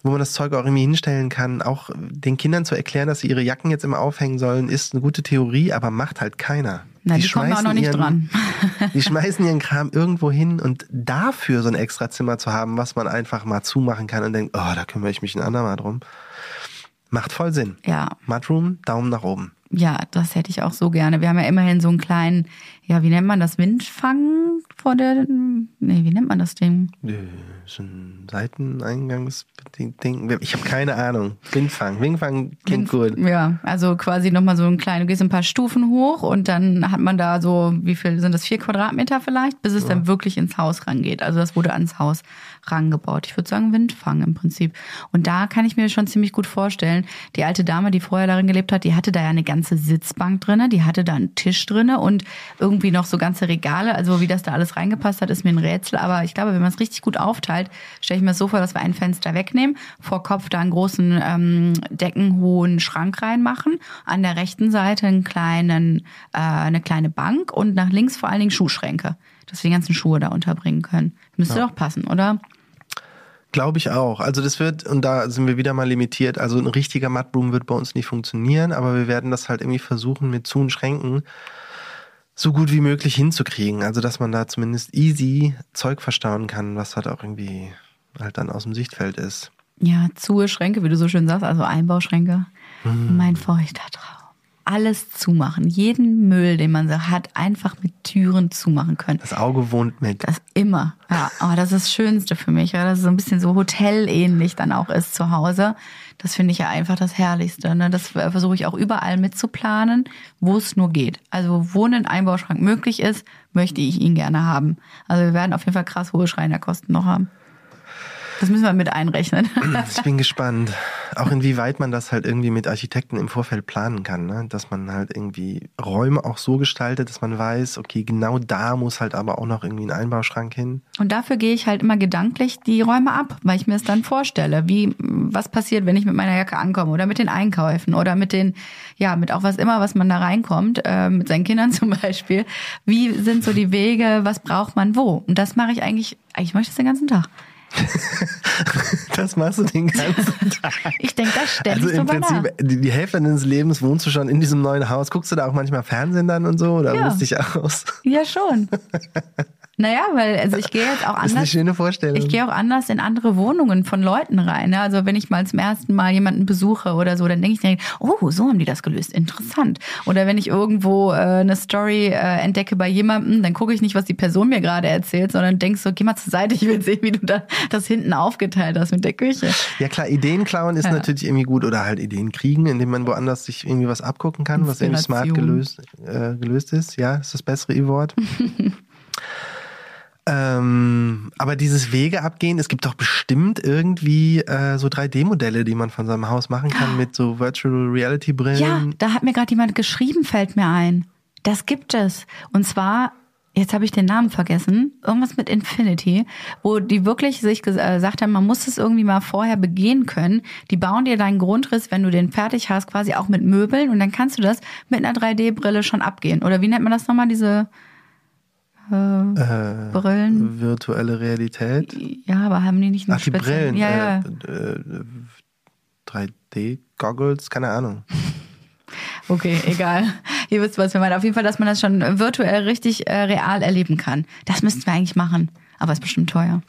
Wo man das Zeug auch irgendwie hinstellen kann. Auch den Kindern zu erklären, dass sie ihre Jacken jetzt immer aufhängen sollen, ist eine gute Theorie, aber macht halt keiner. Na, die, kommen auch noch nicht ihren, dran. die schmeißen ihren Kram irgendwo hin und dafür so ein extra Zimmer zu haben, was man einfach mal zumachen kann und denkt, oh, da kümmere ich mich ein andermal drum. Macht voll Sinn. Ja, Mudroom, Daumen nach oben. ja, das hätte ich auch so gerne. Wir haben ja immerhin so einen kleinen, ja, wie nennt man das? Windfang vor der, nee, wie nennt man das Ding? Äh, So ein Seiteneingangsding. Ich habe keine Ahnung. Windfang. Windfang klingt gut. Ja, also quasi nochmal so ein klein, du gehst ein paar Stufen hoch und dann hat man da so, wie viel sind das, vier Quadratmeter vielleicht, bis es dann wirklich ins Haus rangeht. Also das wurde ans Haus rangebaut. Ich würde sagen Windfang im Prinzip. Und da kann ich mir schon ziemlich gut vorstellen, die alte Dame, die vorher darin gelebt hat, die hatte da ja eine ganze Sitzbank drinne, die hatte da einen Tisch drinne und irgendwie noch so ganze Regale, also wie das da alles alles reingepasst hat, ist mir ein Rätsel. Aber ich glaube, wenn man es richtig gut aufteilt, stelle ich mir so vor, dass wir ein Fenster wegnehmen, vor Kopf da einen großen ähm, deckenhohen Schrank reinmachen, an der rechten Seite einen kleinen, äh, eine kleine Bank und nach links vor allen Dingen Schuhschränke, dass wir die ganzen Schuhe da unterbringen können. Müsste Ja. doch passen, oder? Glaube ich auch. Also das wird, und da sind wir wieder mal limitiert, also ein richtiger Mudroom wird bei uns nicht funktionieren, aber wir werden das halt irgendwie versuchen mit Zu- und Schränken so gut wie möglich hinzukriegen. Also dass man da zumindest easy Zeug verstauen kann, was halt auch irgendwie halt dann aus dem Sichtfeld ist. Ja, zu Schränke, wie du so schön sagst, also Einbauschränke. Mein feuchter Traum. Alles zumachen. Jeden Müll, den man so hat, einfach mit Türen zumachen können. Das Auge wohnt mit. Das immer. Ja, aber das ist das Schönste für mich, weil das so ein bisschen so hotelähnlich dann auch ist zu Hause. Das finde ich ja einfach das Herrlichste. Ne? Das versuche ich auch überall mitzuplanen, wo es nur geht. Also wo ein Einbauschrank möglich ist, möchte ich ihn gerne haben. Also wir werden auf jeden Fall krass hohe Schreinerkosten noch haben. Das müssen wir mit einrechnen. Ich bin gespannt. Auch inwieweit man das halt irgendwie mit Architekten im Vorfeld planen kann, ne? Dass man halt irgendwie Räume auch so gestaltet, dass man weiß, okay, genau da muss halt aber auch noch irgendwie ein Einbauschrank hin. Und dafür gehe ich halt immer gedanklich die Räume ab, weil ich mir es dann vorstelle, wie was passiert, wenn ich mit meiner Jacke ankomme oder mit den Einkäufen oder mit den, ja, mit auch was immer, was man da reinkommt, äh, mit seinen Kindern zum Beispiel. Wie sind so die Wege, was braucht man wo? Und das mache ich eigentlich, eigentlich mache ich das den ganzen Tag. Das machst du den ganzen Tag. Ich denke da ständig Also im Prinzip, nach. die, die Hälfte deines Lebens wohnst du schon in diesem neuen Haus. Guckst du da auch manchmal Fernsehen dann und so? Oder Ja. ruhst dich aus? Ja, schon. Naja, weil also ich gehe jetzt auch Das ist eine anders. schöne Vorstellung. Ich gehe auch anders in andere Wohnungen von Leuten rein. Ne? Also wenn ich mal zum ersten Mal jemanden besuche oder so, dann denke ich direkt, oh, so haben die das gelöst, interessant. Oder wenn ich irgendwo äh, eine Story äh, entdecke bei jemandem, dann gucke ich nicht, was die Person mir gerade erzählt, sondern denk so, geh mal zur Seite, ich will sehen, wie du da das hinten aufgeteilt hast mit der Küche. ja klar, Ideen klauen ist Ja. natürlich irgendwie gut. Oder halt Ideen kriegen, indem man woanders sich irgendwie was abgucken kann, was irgendwie smart gelöst, äh, gelöst ist. Ja, ist das bessere E-Wort. Ähm, aber dieses Wege abgehen, es gibt doch bestimmt irgendwie äh, so 3D-Modelle, die man von seinem Haus machen kann mit so Virtual Reality Brillen. Ja, da hat mir gerade jemand geschrieben, fällt mir ein. Das gibt es. Und zwar, jetzt habe ich den Namen vergessen, irgendwas mit Infinity, wo die wirklich sich äh, gesagt haben, man muss es irgendwie mal vorher begehen können. Die bauen dir deinen Grundriss, wenn du den fertig hast, quasi auch mit Möbeln und dann kannst du das mit einer 3D-Brille schon abgehen. Oder wie nennt man das nochmal, diese Äh, Brillen? virtuelle Realität. Ja, aber haben die nicht einen Ach, die Brillen. Ja, ja. Äh, äh, 3D-Goggles, keine Ahnung. Okay, egal. Ihr wisst, was wir meinen. Auf jeden Fall, dass man das schon virtuell richtig äh, real erleben kann. Das müssten wir eigentlich machen. Aber ist bestimmt teuer.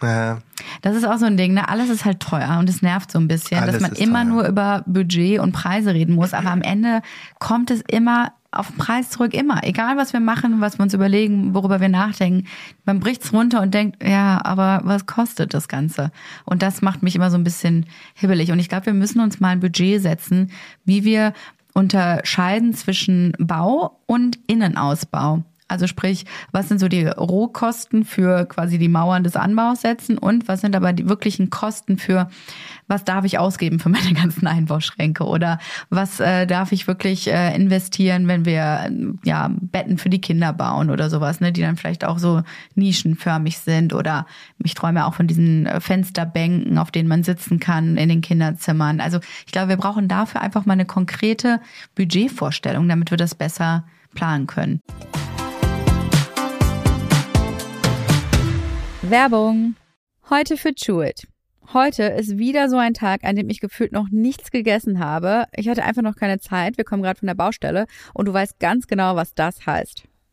Ja, Das ist auch so ein Ding, ne? Alles ist halt teuer und es nervt so ein bisschen, Alles dass man immer teuer. nur über Budget und Preise reden muss. Aber am Ende kommt es immer auf den Preis zurück, immer. Egal, was wir machen, was wir uns überlegen, worüber wir nachdenken. Man bricht's runter und denkt, ja, aber was kostet das Ganze? Und das macht mich immer so ein bisschen hibbelig. Und ich glaube, wir müssen uns mal ein Budget setzen, wie wir unterscheiden zwischen Bau und Innenausbau. Also sprich, was sind so die Rohkosten für quasi die Mauern des Anbaus setzen und was sind aber die wirklichen Kosten für, was darf ich ausgeben für meine ganzen Einbauschränke oder was äh, darf ich wirklich äh, investieren, wenn wir ja Betten für die Kinder bauen oder sowas, ne, die dann vielleicht auch so nischenförmig sind oder ich träume auch von diesen äh, Fensterbänken, auf denen man sitzen kann in den Kinderzimmern. Also ich glaube, wir brauchen dafür einfach mal eine konkrete Budgetvorstellung, damit wir das besser planen können. Werbung. Heute für Chewit. Heute ist wieder so ein Tag, an dem ich gefühlt noch nichts gegessen habe. Ich hatte einfach noch keine Zeit. Wir kommen gerade von der Baustelle und du weißt ganz genau, was das heißt.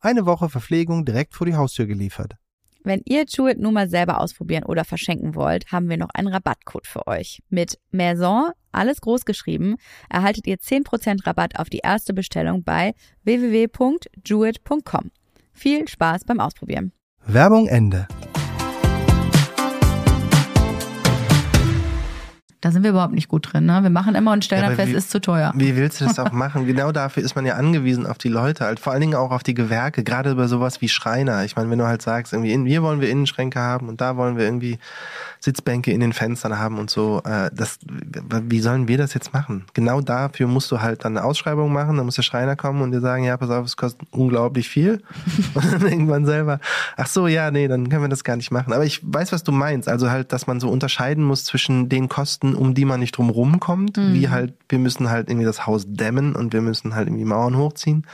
Eine Woche Verpflegung direkt vor die Haustür geliefert. Wenn ihr Jewett nun mal selber ausprobieren oder verschenken wollt, haben wir noch einen Rabattcode für euch. Mit Maison, alles groß geschrieben, erhaltet ihr 10% Rabatt auf die erste Bestellung bei www.jewett.com. Viel Spaß beim Ausprobieren. Werbung Ende. Da sind wir überhaupt nicht gut drin. Ne? Wir machen immer und stellen Ja, fest, wie- ist zu teuer. Wie willst du das auch machen? Genau dafür ist man ja angewiesen auf die Leute, halt vor allen Dingen auch auf die Gewerke, gerade über sowas wie Schreiner. Ich meine, wenn du halt sagst, irgendwie, in, hier wollen wir Innenschränke haben und da wollen wir irgendwie Sitzbänke in den Fenstern haben und so, äh, das, wie sollen wir das jetzt machen? Genau dafür musst du halt dann eine Ausschreibung machen, dann muss der Schreiner kommen und dir sagen, ja, pass auf, es kostet unglaublich viel. und dann man selber, ach so, ja, nee, dann können wir das gar nicht machen. Aber ich weiß, was du meinst. Also halt, dass man so unterscheiden muss zwischen den Kosten, um die man nicht drum rumkommt, wie halt, wir müssen halt irgendwie das Haus dämmen und wir müssen halt irgendwie Mauern hochziehen.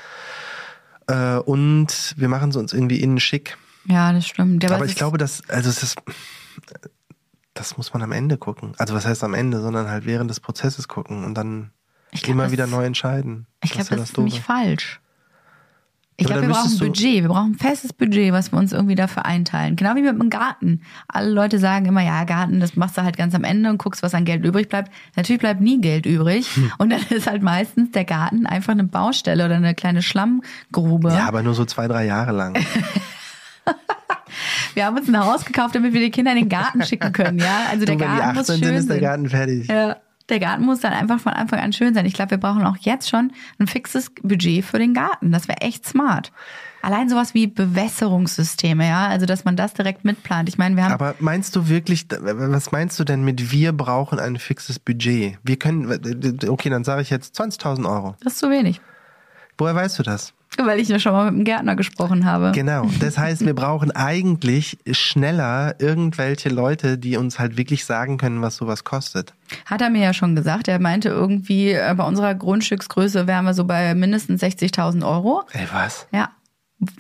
Äh, und wir machen es uns irgendwie innen schick. Ja, das stimmt. Aber es ich glaube, dass, also es ist, das muss man am Ende gucken. Also was heißt am Ende, sondern halt während des Prozesses gucken und dann glaub, immer das- wieder neu entscheiden. Ich glaube, ja das ist nämlich falsch. Ich glaube, wir dann brauchen ein du- Budget. Wir brauchen ein festes Budget, was wir uns irgendwie dafür einteilen. Genau wie mit dem Garten. Alle Leute sagen immer, ja, Garten, das machst du halt ganz am Ende und guckst, was an Geld übrig bleibt. Natürlich bleibt nie Geld übrig. Hm. Und dann ist halt meistens der Garten einfach eine Baustelle oder eine kleine Schlammgrube. Ja, aber nur so zwei, drei Jahre lang. Wir haben uns ein Haus gekauft, damit wir die Kinder in den Garten schicken können, ja. Also der Und wenn die Garten muss 18 schön sind, ist der. Garten fertig. Ja, der Garten muss dann einfach von Anfang an schön sein. Ich glaube, wir brauchen auch jetzt schon ein fixes Budget für den Garten. Das wäre echt smart. Allein sowas wie Bewässerungssysteme, ja, also dass man das direkt mitplant. Ich meine, wir haben Aber meinst du wirklich, was meinst du denn mit wir brauchen ein fixes Budget? Wir können, okay, dann sage ich jetzt 20.000 Euro. das ist zu wenig, Woher weißt du das? Weil ich ja schon mal mit dem Gärtner gesprochen habe. Genau. Das heißt, wir brauchen eigentlich schneller irgendwelche Leute, die uns halt wirklich sagen können, was sowas kostet. Hat er mir ja schon gesagt. Er meinte irgendwie, äh, bei unserer Grundstücksgröße wären wir so bei mindestens 60.000 Euro. Ey, was? Ja,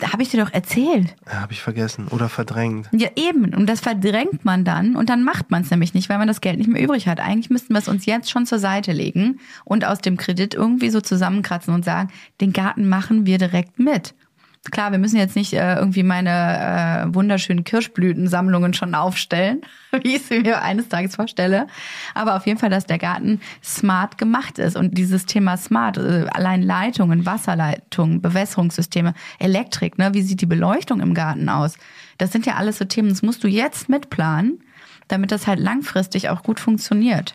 habe ich dir doch erzählt. Ja, Habe ich vergessen oder verdrängt. Ja, eben. Und das verdrängt man dann und dann macht man es nämlich nicht, weil man das Geld nicht mehr übrig hat. Eigentlich müssten wir es uns jetzt schon zur Seite legen und aus dem Kredit irgendwie so zusammenkratzen und sagen, den Garten machen wir direkt mit. Klar, wir müssen jetzt nicht äh, irgendwie meine äh, wunderschönen Kirschblütensammlungen schon aufstellen, wie ich sie mir eines Tages vorstelle. Aber auf jeden Fall, dass der Garten smart gemacht ist. Und dieses Thema smart, äh, allein Leitungen, Wasserleitungen, Bewässerungssysteme, Elektrik, ne, wie sieht die Beleuchtung im Garten aus? Das sind ja alles so Themen, das musst du jetzt mitplanen, damit das halt langfristig auch gut funktioniert.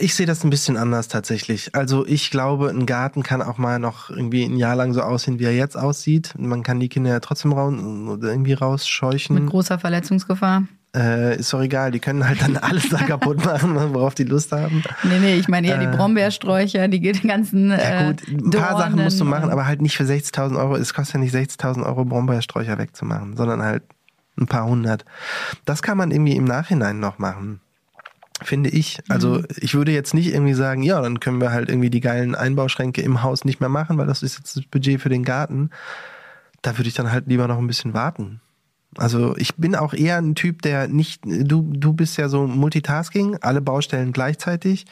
Ich sehe das ein bisschen anders tatsächlich. Also ich glaube, ein Garten kann auch mal noch irgendwie ein Jahr lang so aussehen, wie er jetzt aussieht. Man kann die Kinder ja trotzdem raus, irgendwie rausscheuchen. Mit großer Verletzungsgefahr. Äh, ist doch egal, die können halt dann alles da kaputt machen, worauf die Lust haben. Nee, nee, ich meine eher die Brombeersträucher, die ganzen. Äh. Ja gut, ein paar Dornen Sachen musst du machen, aber halt nicht für 60.000 Euro. Es kostet ja nicht 60.000 Euro, Brombeersträucher wegzumachen, sondern halt ein paar hundert. Das kann man irgendwie im Nachhinein noch machen. Finde ich. Also ich würde jetzt nicht irgendwie sagen, ja, dann können wir halt irgendwie die geilen Einbauschränke im Haus nicht mehr machen, weil das ist jetzt das Budget für den Garten. Da würde ich dann halt lieber noch ein bisschen warten. Also ich bin auch eher ein Typ, der nicht, du, du bist ja so Multitasking, alle Baustellen gleichzeitig.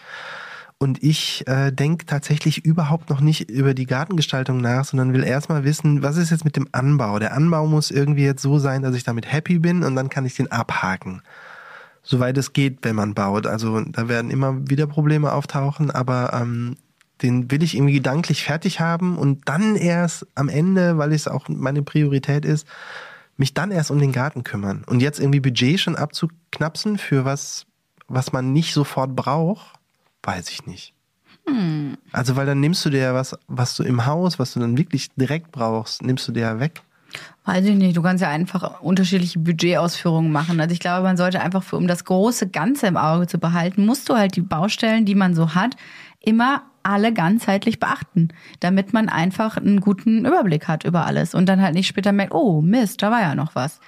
Und ich äh, denke tatsächlich überhaupt noch nicht über die Gartengestaltung nach, sondern will erstmal wissen, was ist jetzt mit dem Anbau? Der Anbau muss irgendwie jetzt so sein, dass ich damit happy bin und dann kann ich den abhaken. Soweit es geht, wenn man baut. Also da werden immer wieder Probleme auftauchen, aber ähm, den will ich irgendwie gedanklich fertig haben und dann erst am Ende, weil es auch meine Priorität ist, mich dann erst um den Garten kümmern. Und jetzt irgendwie Budget schon abzuknapsen für was, was man nicht sofort braucht, weiß ich nicht. Also, weil dann nimmst du dir ja was, was du im Haus, was du dann wirklich direkt brauchst, nimmst du dir ja weg. Weiß ich nicht, du kannst ja einfach unterschiedliche Budgetausführungen machen. Also ich glaube, man sollte einfach, für, um das große Ganze im Auge zu behalten, musst du halt die Baustellen, die man so hat, immer alle ganzheitlich beachten, damit man einfach einen guten Überblick hat über alles und dann halt nicht später merkt, oh Mist, da war ja noch was.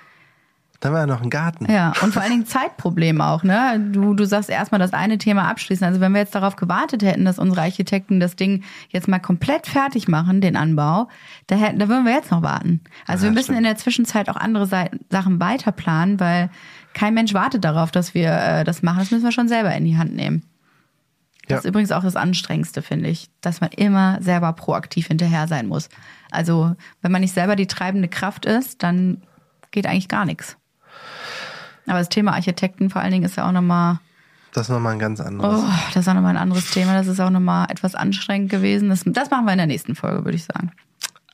Da war ja noch ein Garten. Ja, und vor allen Dingen Zeitproblem auch, ne? Du, du sagst erstmal das eine Thema abschließen. Also wenn wir jetzt darauf gewartet hätten, dass unsere Architekten das Ding jetzt mal komplett fertig machen, den Anbau, da hätten, da würden wir jetzt noch warten. Also Ja, wir müssen stimmt. in der Zwischenzeit auch andere Sachen weiter planen, weil kein Mensch wartet darauf, dass wir äh, das machen. Das müssen wir schon selber in die Hand nehmen. Das Ja. ist übrigens auch das Anstrengendste, finde ich, dass man immer selber proaktiv hinterher sein muss. Also wenn man nicht selber die treibende Kraft ist, dann geht eigentlich gar nichts. Aber das Thema Architekten vor allen Dingen ist ja auch nochmal, Das ist nochmal ein ganz anderes. oh, das ist auch nochmal ein anderes Thema. Das ist auch nochmal etwas anstrengend gewesen. Das, das machen wir in der nächsten Folge, würde ich sagen.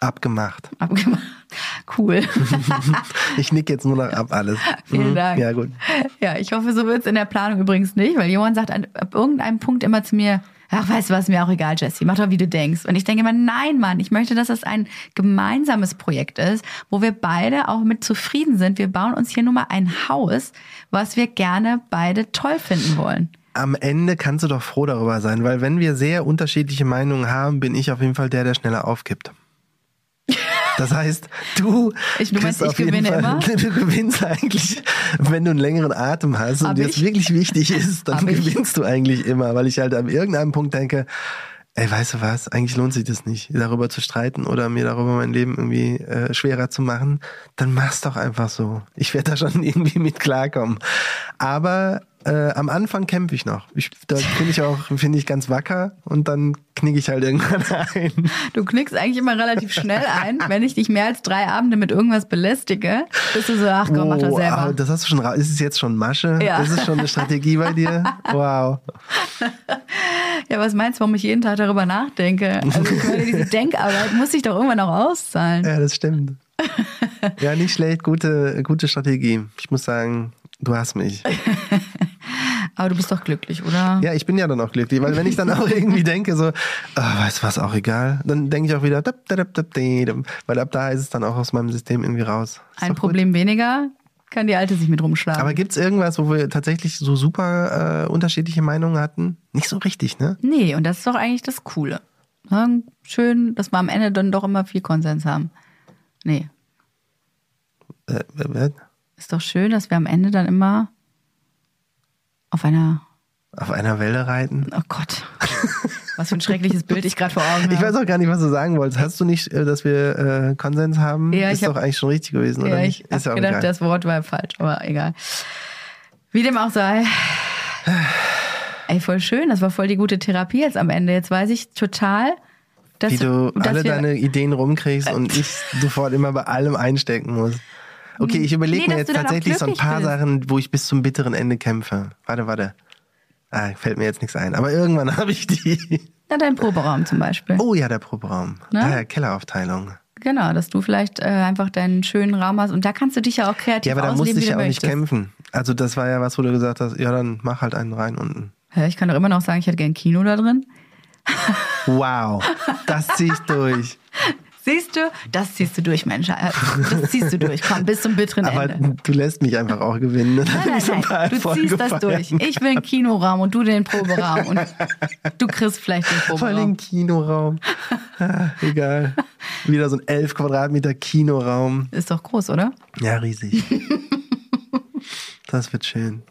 Abgemacht. Abgemacht. Cool. Ich nick jetzt nur noch ab alles. Vielen Mhm. Dank. Ja, gut. Ja, ich hoffe, so wird's in der Planung übrigens nicht, weil Johann sagt an, ab irgendeinem Punkt immer zu mir, ach, weißt du was, mir auch egal, Jessie, mach doch, wie du denkst. Und ich denke immer, nein, Mann, ich möchte, dass es ein gemeinsames Projekt ist, wo wir beide auch mit zufrieden sind. Wir bauen uns hier nur mal ein Haus, was wir gerne beide toll finden wollen. Am Ende kannst du doch froh darüber sein, weil wenn wir sehr unterschiedliche Meinungen haben, bin ich auf jeden Fall der, der schneller aufgibt. Das heißt, du, Ich- du meinst, ich gewinne Fall, immer? Du gewinnst eigentlich, wenn du einen längeren Atem hast und dir es ich? wirklich wichtig ist, dann Hab ich? gewinnst du eigentlich immer, weil ich halt an irgendeinem Punkt denke, ey, weißt du was, eigentlich lohnt sich das nicht, darüber zu streiten oder mir darüber mein Leben irgendwie äh, schwerer zu machen. Dann mach's doch einfach so. Ich werde da schon irgendwie mit klarkommen. Aber äh, am Anfang kämpfe ich noch. Ich, da finde ich auch, finde ich ganz wacker und dann knicke ich halt irgendwann ein. Du knickst eigentlich immer relativ schnell ein. Wenn ich dich mehr als drei Abende mit irgendwas belästige, bist du so, ach komm, mach das Oh, selber. aber das hast du schon. Ist es jetzt schon Masche? Ja. Ist es schon eine Strategie bei dir? Wow. Ja, was meinst du, warum ich jeden Tag darüber nachdenke? Also ich meine, diese Denkarbeit muss sich doch irgendwann auch auszahlen. Ja, das stimmt. Ja, nicht schlecht, gute, gute Strategie. Ich muss sagen, du hast mich. Aber du bist doch glücklich, oder? Ja, ich bin ja dann auch glücklich, weil wenn ich dann auch irgendwie denke, so, weißt du was, auch egal, dann denke ich auch wieder, dap, dap, dap, weil ab da ist es dann auch aus meinem System irgendwie raus. Ist Ein doch gut. Problem weniger, kann die Alte sich mit rumschlagen. Aber gibt's irgendwas, wo wir tatsächlich so super äh, unterschiedliche Meinungen hatten? Nicht so richtig, ne? nee, und das ist doch eigentlich das Coole. Schön, dass wir am Ende dann doch immer viel Konsens haben. Nee, äh, ist doch schön, dass wir am Ende dann immer auf einer, auf einer Welle reiten. oh Gott, was für ein schreckliches Bild ich gerade vor Augen habe. Ich weiß auch gar nicht, was du sagen wolltest. Hast du nicht, äh, dass wir äh, Konsens haben? Ja, ist ich hab- doch eigentlich schon richtig gewesen, oder Ja, nicht? ich Ist auch gedacht, egal. das Wort war falsch, aber egal. Wie dem auch sei. Ey, voll schön. Das war voll die gute Therapie jetzt am Ende. Jetzt weiß ich total, dass, Wie du alle deine Ideen rumkriegst und ich sofort immer bei allem einstecken muss. Okay, ich überlege Nee, mir jetzt tatsächlich so ein paar bist. Sachen, wo ich bis zum bitteren Ende kämpfe. Warte, warte. Ah, fällt mir jetzt nichts ein. Aber irgendwann habe ich die. Na, dein Proberaum zum Beispiel. Oh ja, der Proberaum. Ne? Ah, ja, Kelleraufteilung. Genau, dass du vielleicht äh, einfach deinen schönen Raum hast und da kannst du dich ja auch kreativ Ja, aber da ausleben, musste ich ja auch nicht kämpfen. Also das war ja was, wo du gesagt hast, ja, dann mach halt einen rein unten. Ja, ich kann doch immer noch sagen, ich hätte gern Kino da drin. Wow, das zieh ich durch. Siehst du? Das ziehst du durch, Mensch. Äh, Das ziehst du durch. Komm, bis zum bitteren Aber Ende. du lässt mich einfach auch gewinnen. ne? Nein, nein, So nein. Du Erfolge ziehst das durch. Ich will einen Kinoraum und du den Proberaum. Und du kriegst vielleicht den Vor allem Proberaum. Kinoraum. Ah, egal. Wieder so ein 11 Quadratmeter Kinoraum. Ist doch groß, oder? Ja, riesig. Das wird schön.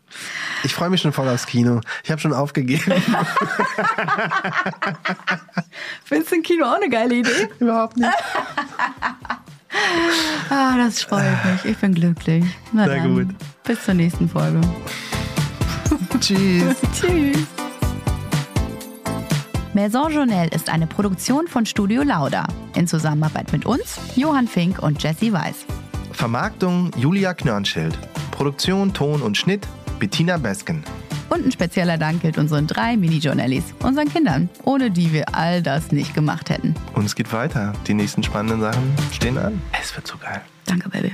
Ich freue mich schon voll aufs Kino. Ich habe schon aufgegeben. Findest du ein Kino auch eine geile Idee? Überhaupt nicht. Ah, das freut mich. Ich bin glücklich. Na Sehr dann, gut. Bis zur nächsten Folge. Tschüss. Tschüss. Maison Journal ist eine Produktion von Studio Lauda. In Zusammenarbeit mit uns, Johann Fink und Jesse Weiß. Vermarktung Julia Knörnschild. Produktion, Ton und Schnitt Bettina Besken. Und ein spezieller Dank gilt unseren drei Mini-Journalis, unseren Kindern, ohne die wir all das nicht gemacht hätten. Und es geht weiter. Die nächsten spannenden Sachen stehen an. Es wird so geil. Danke, Baby.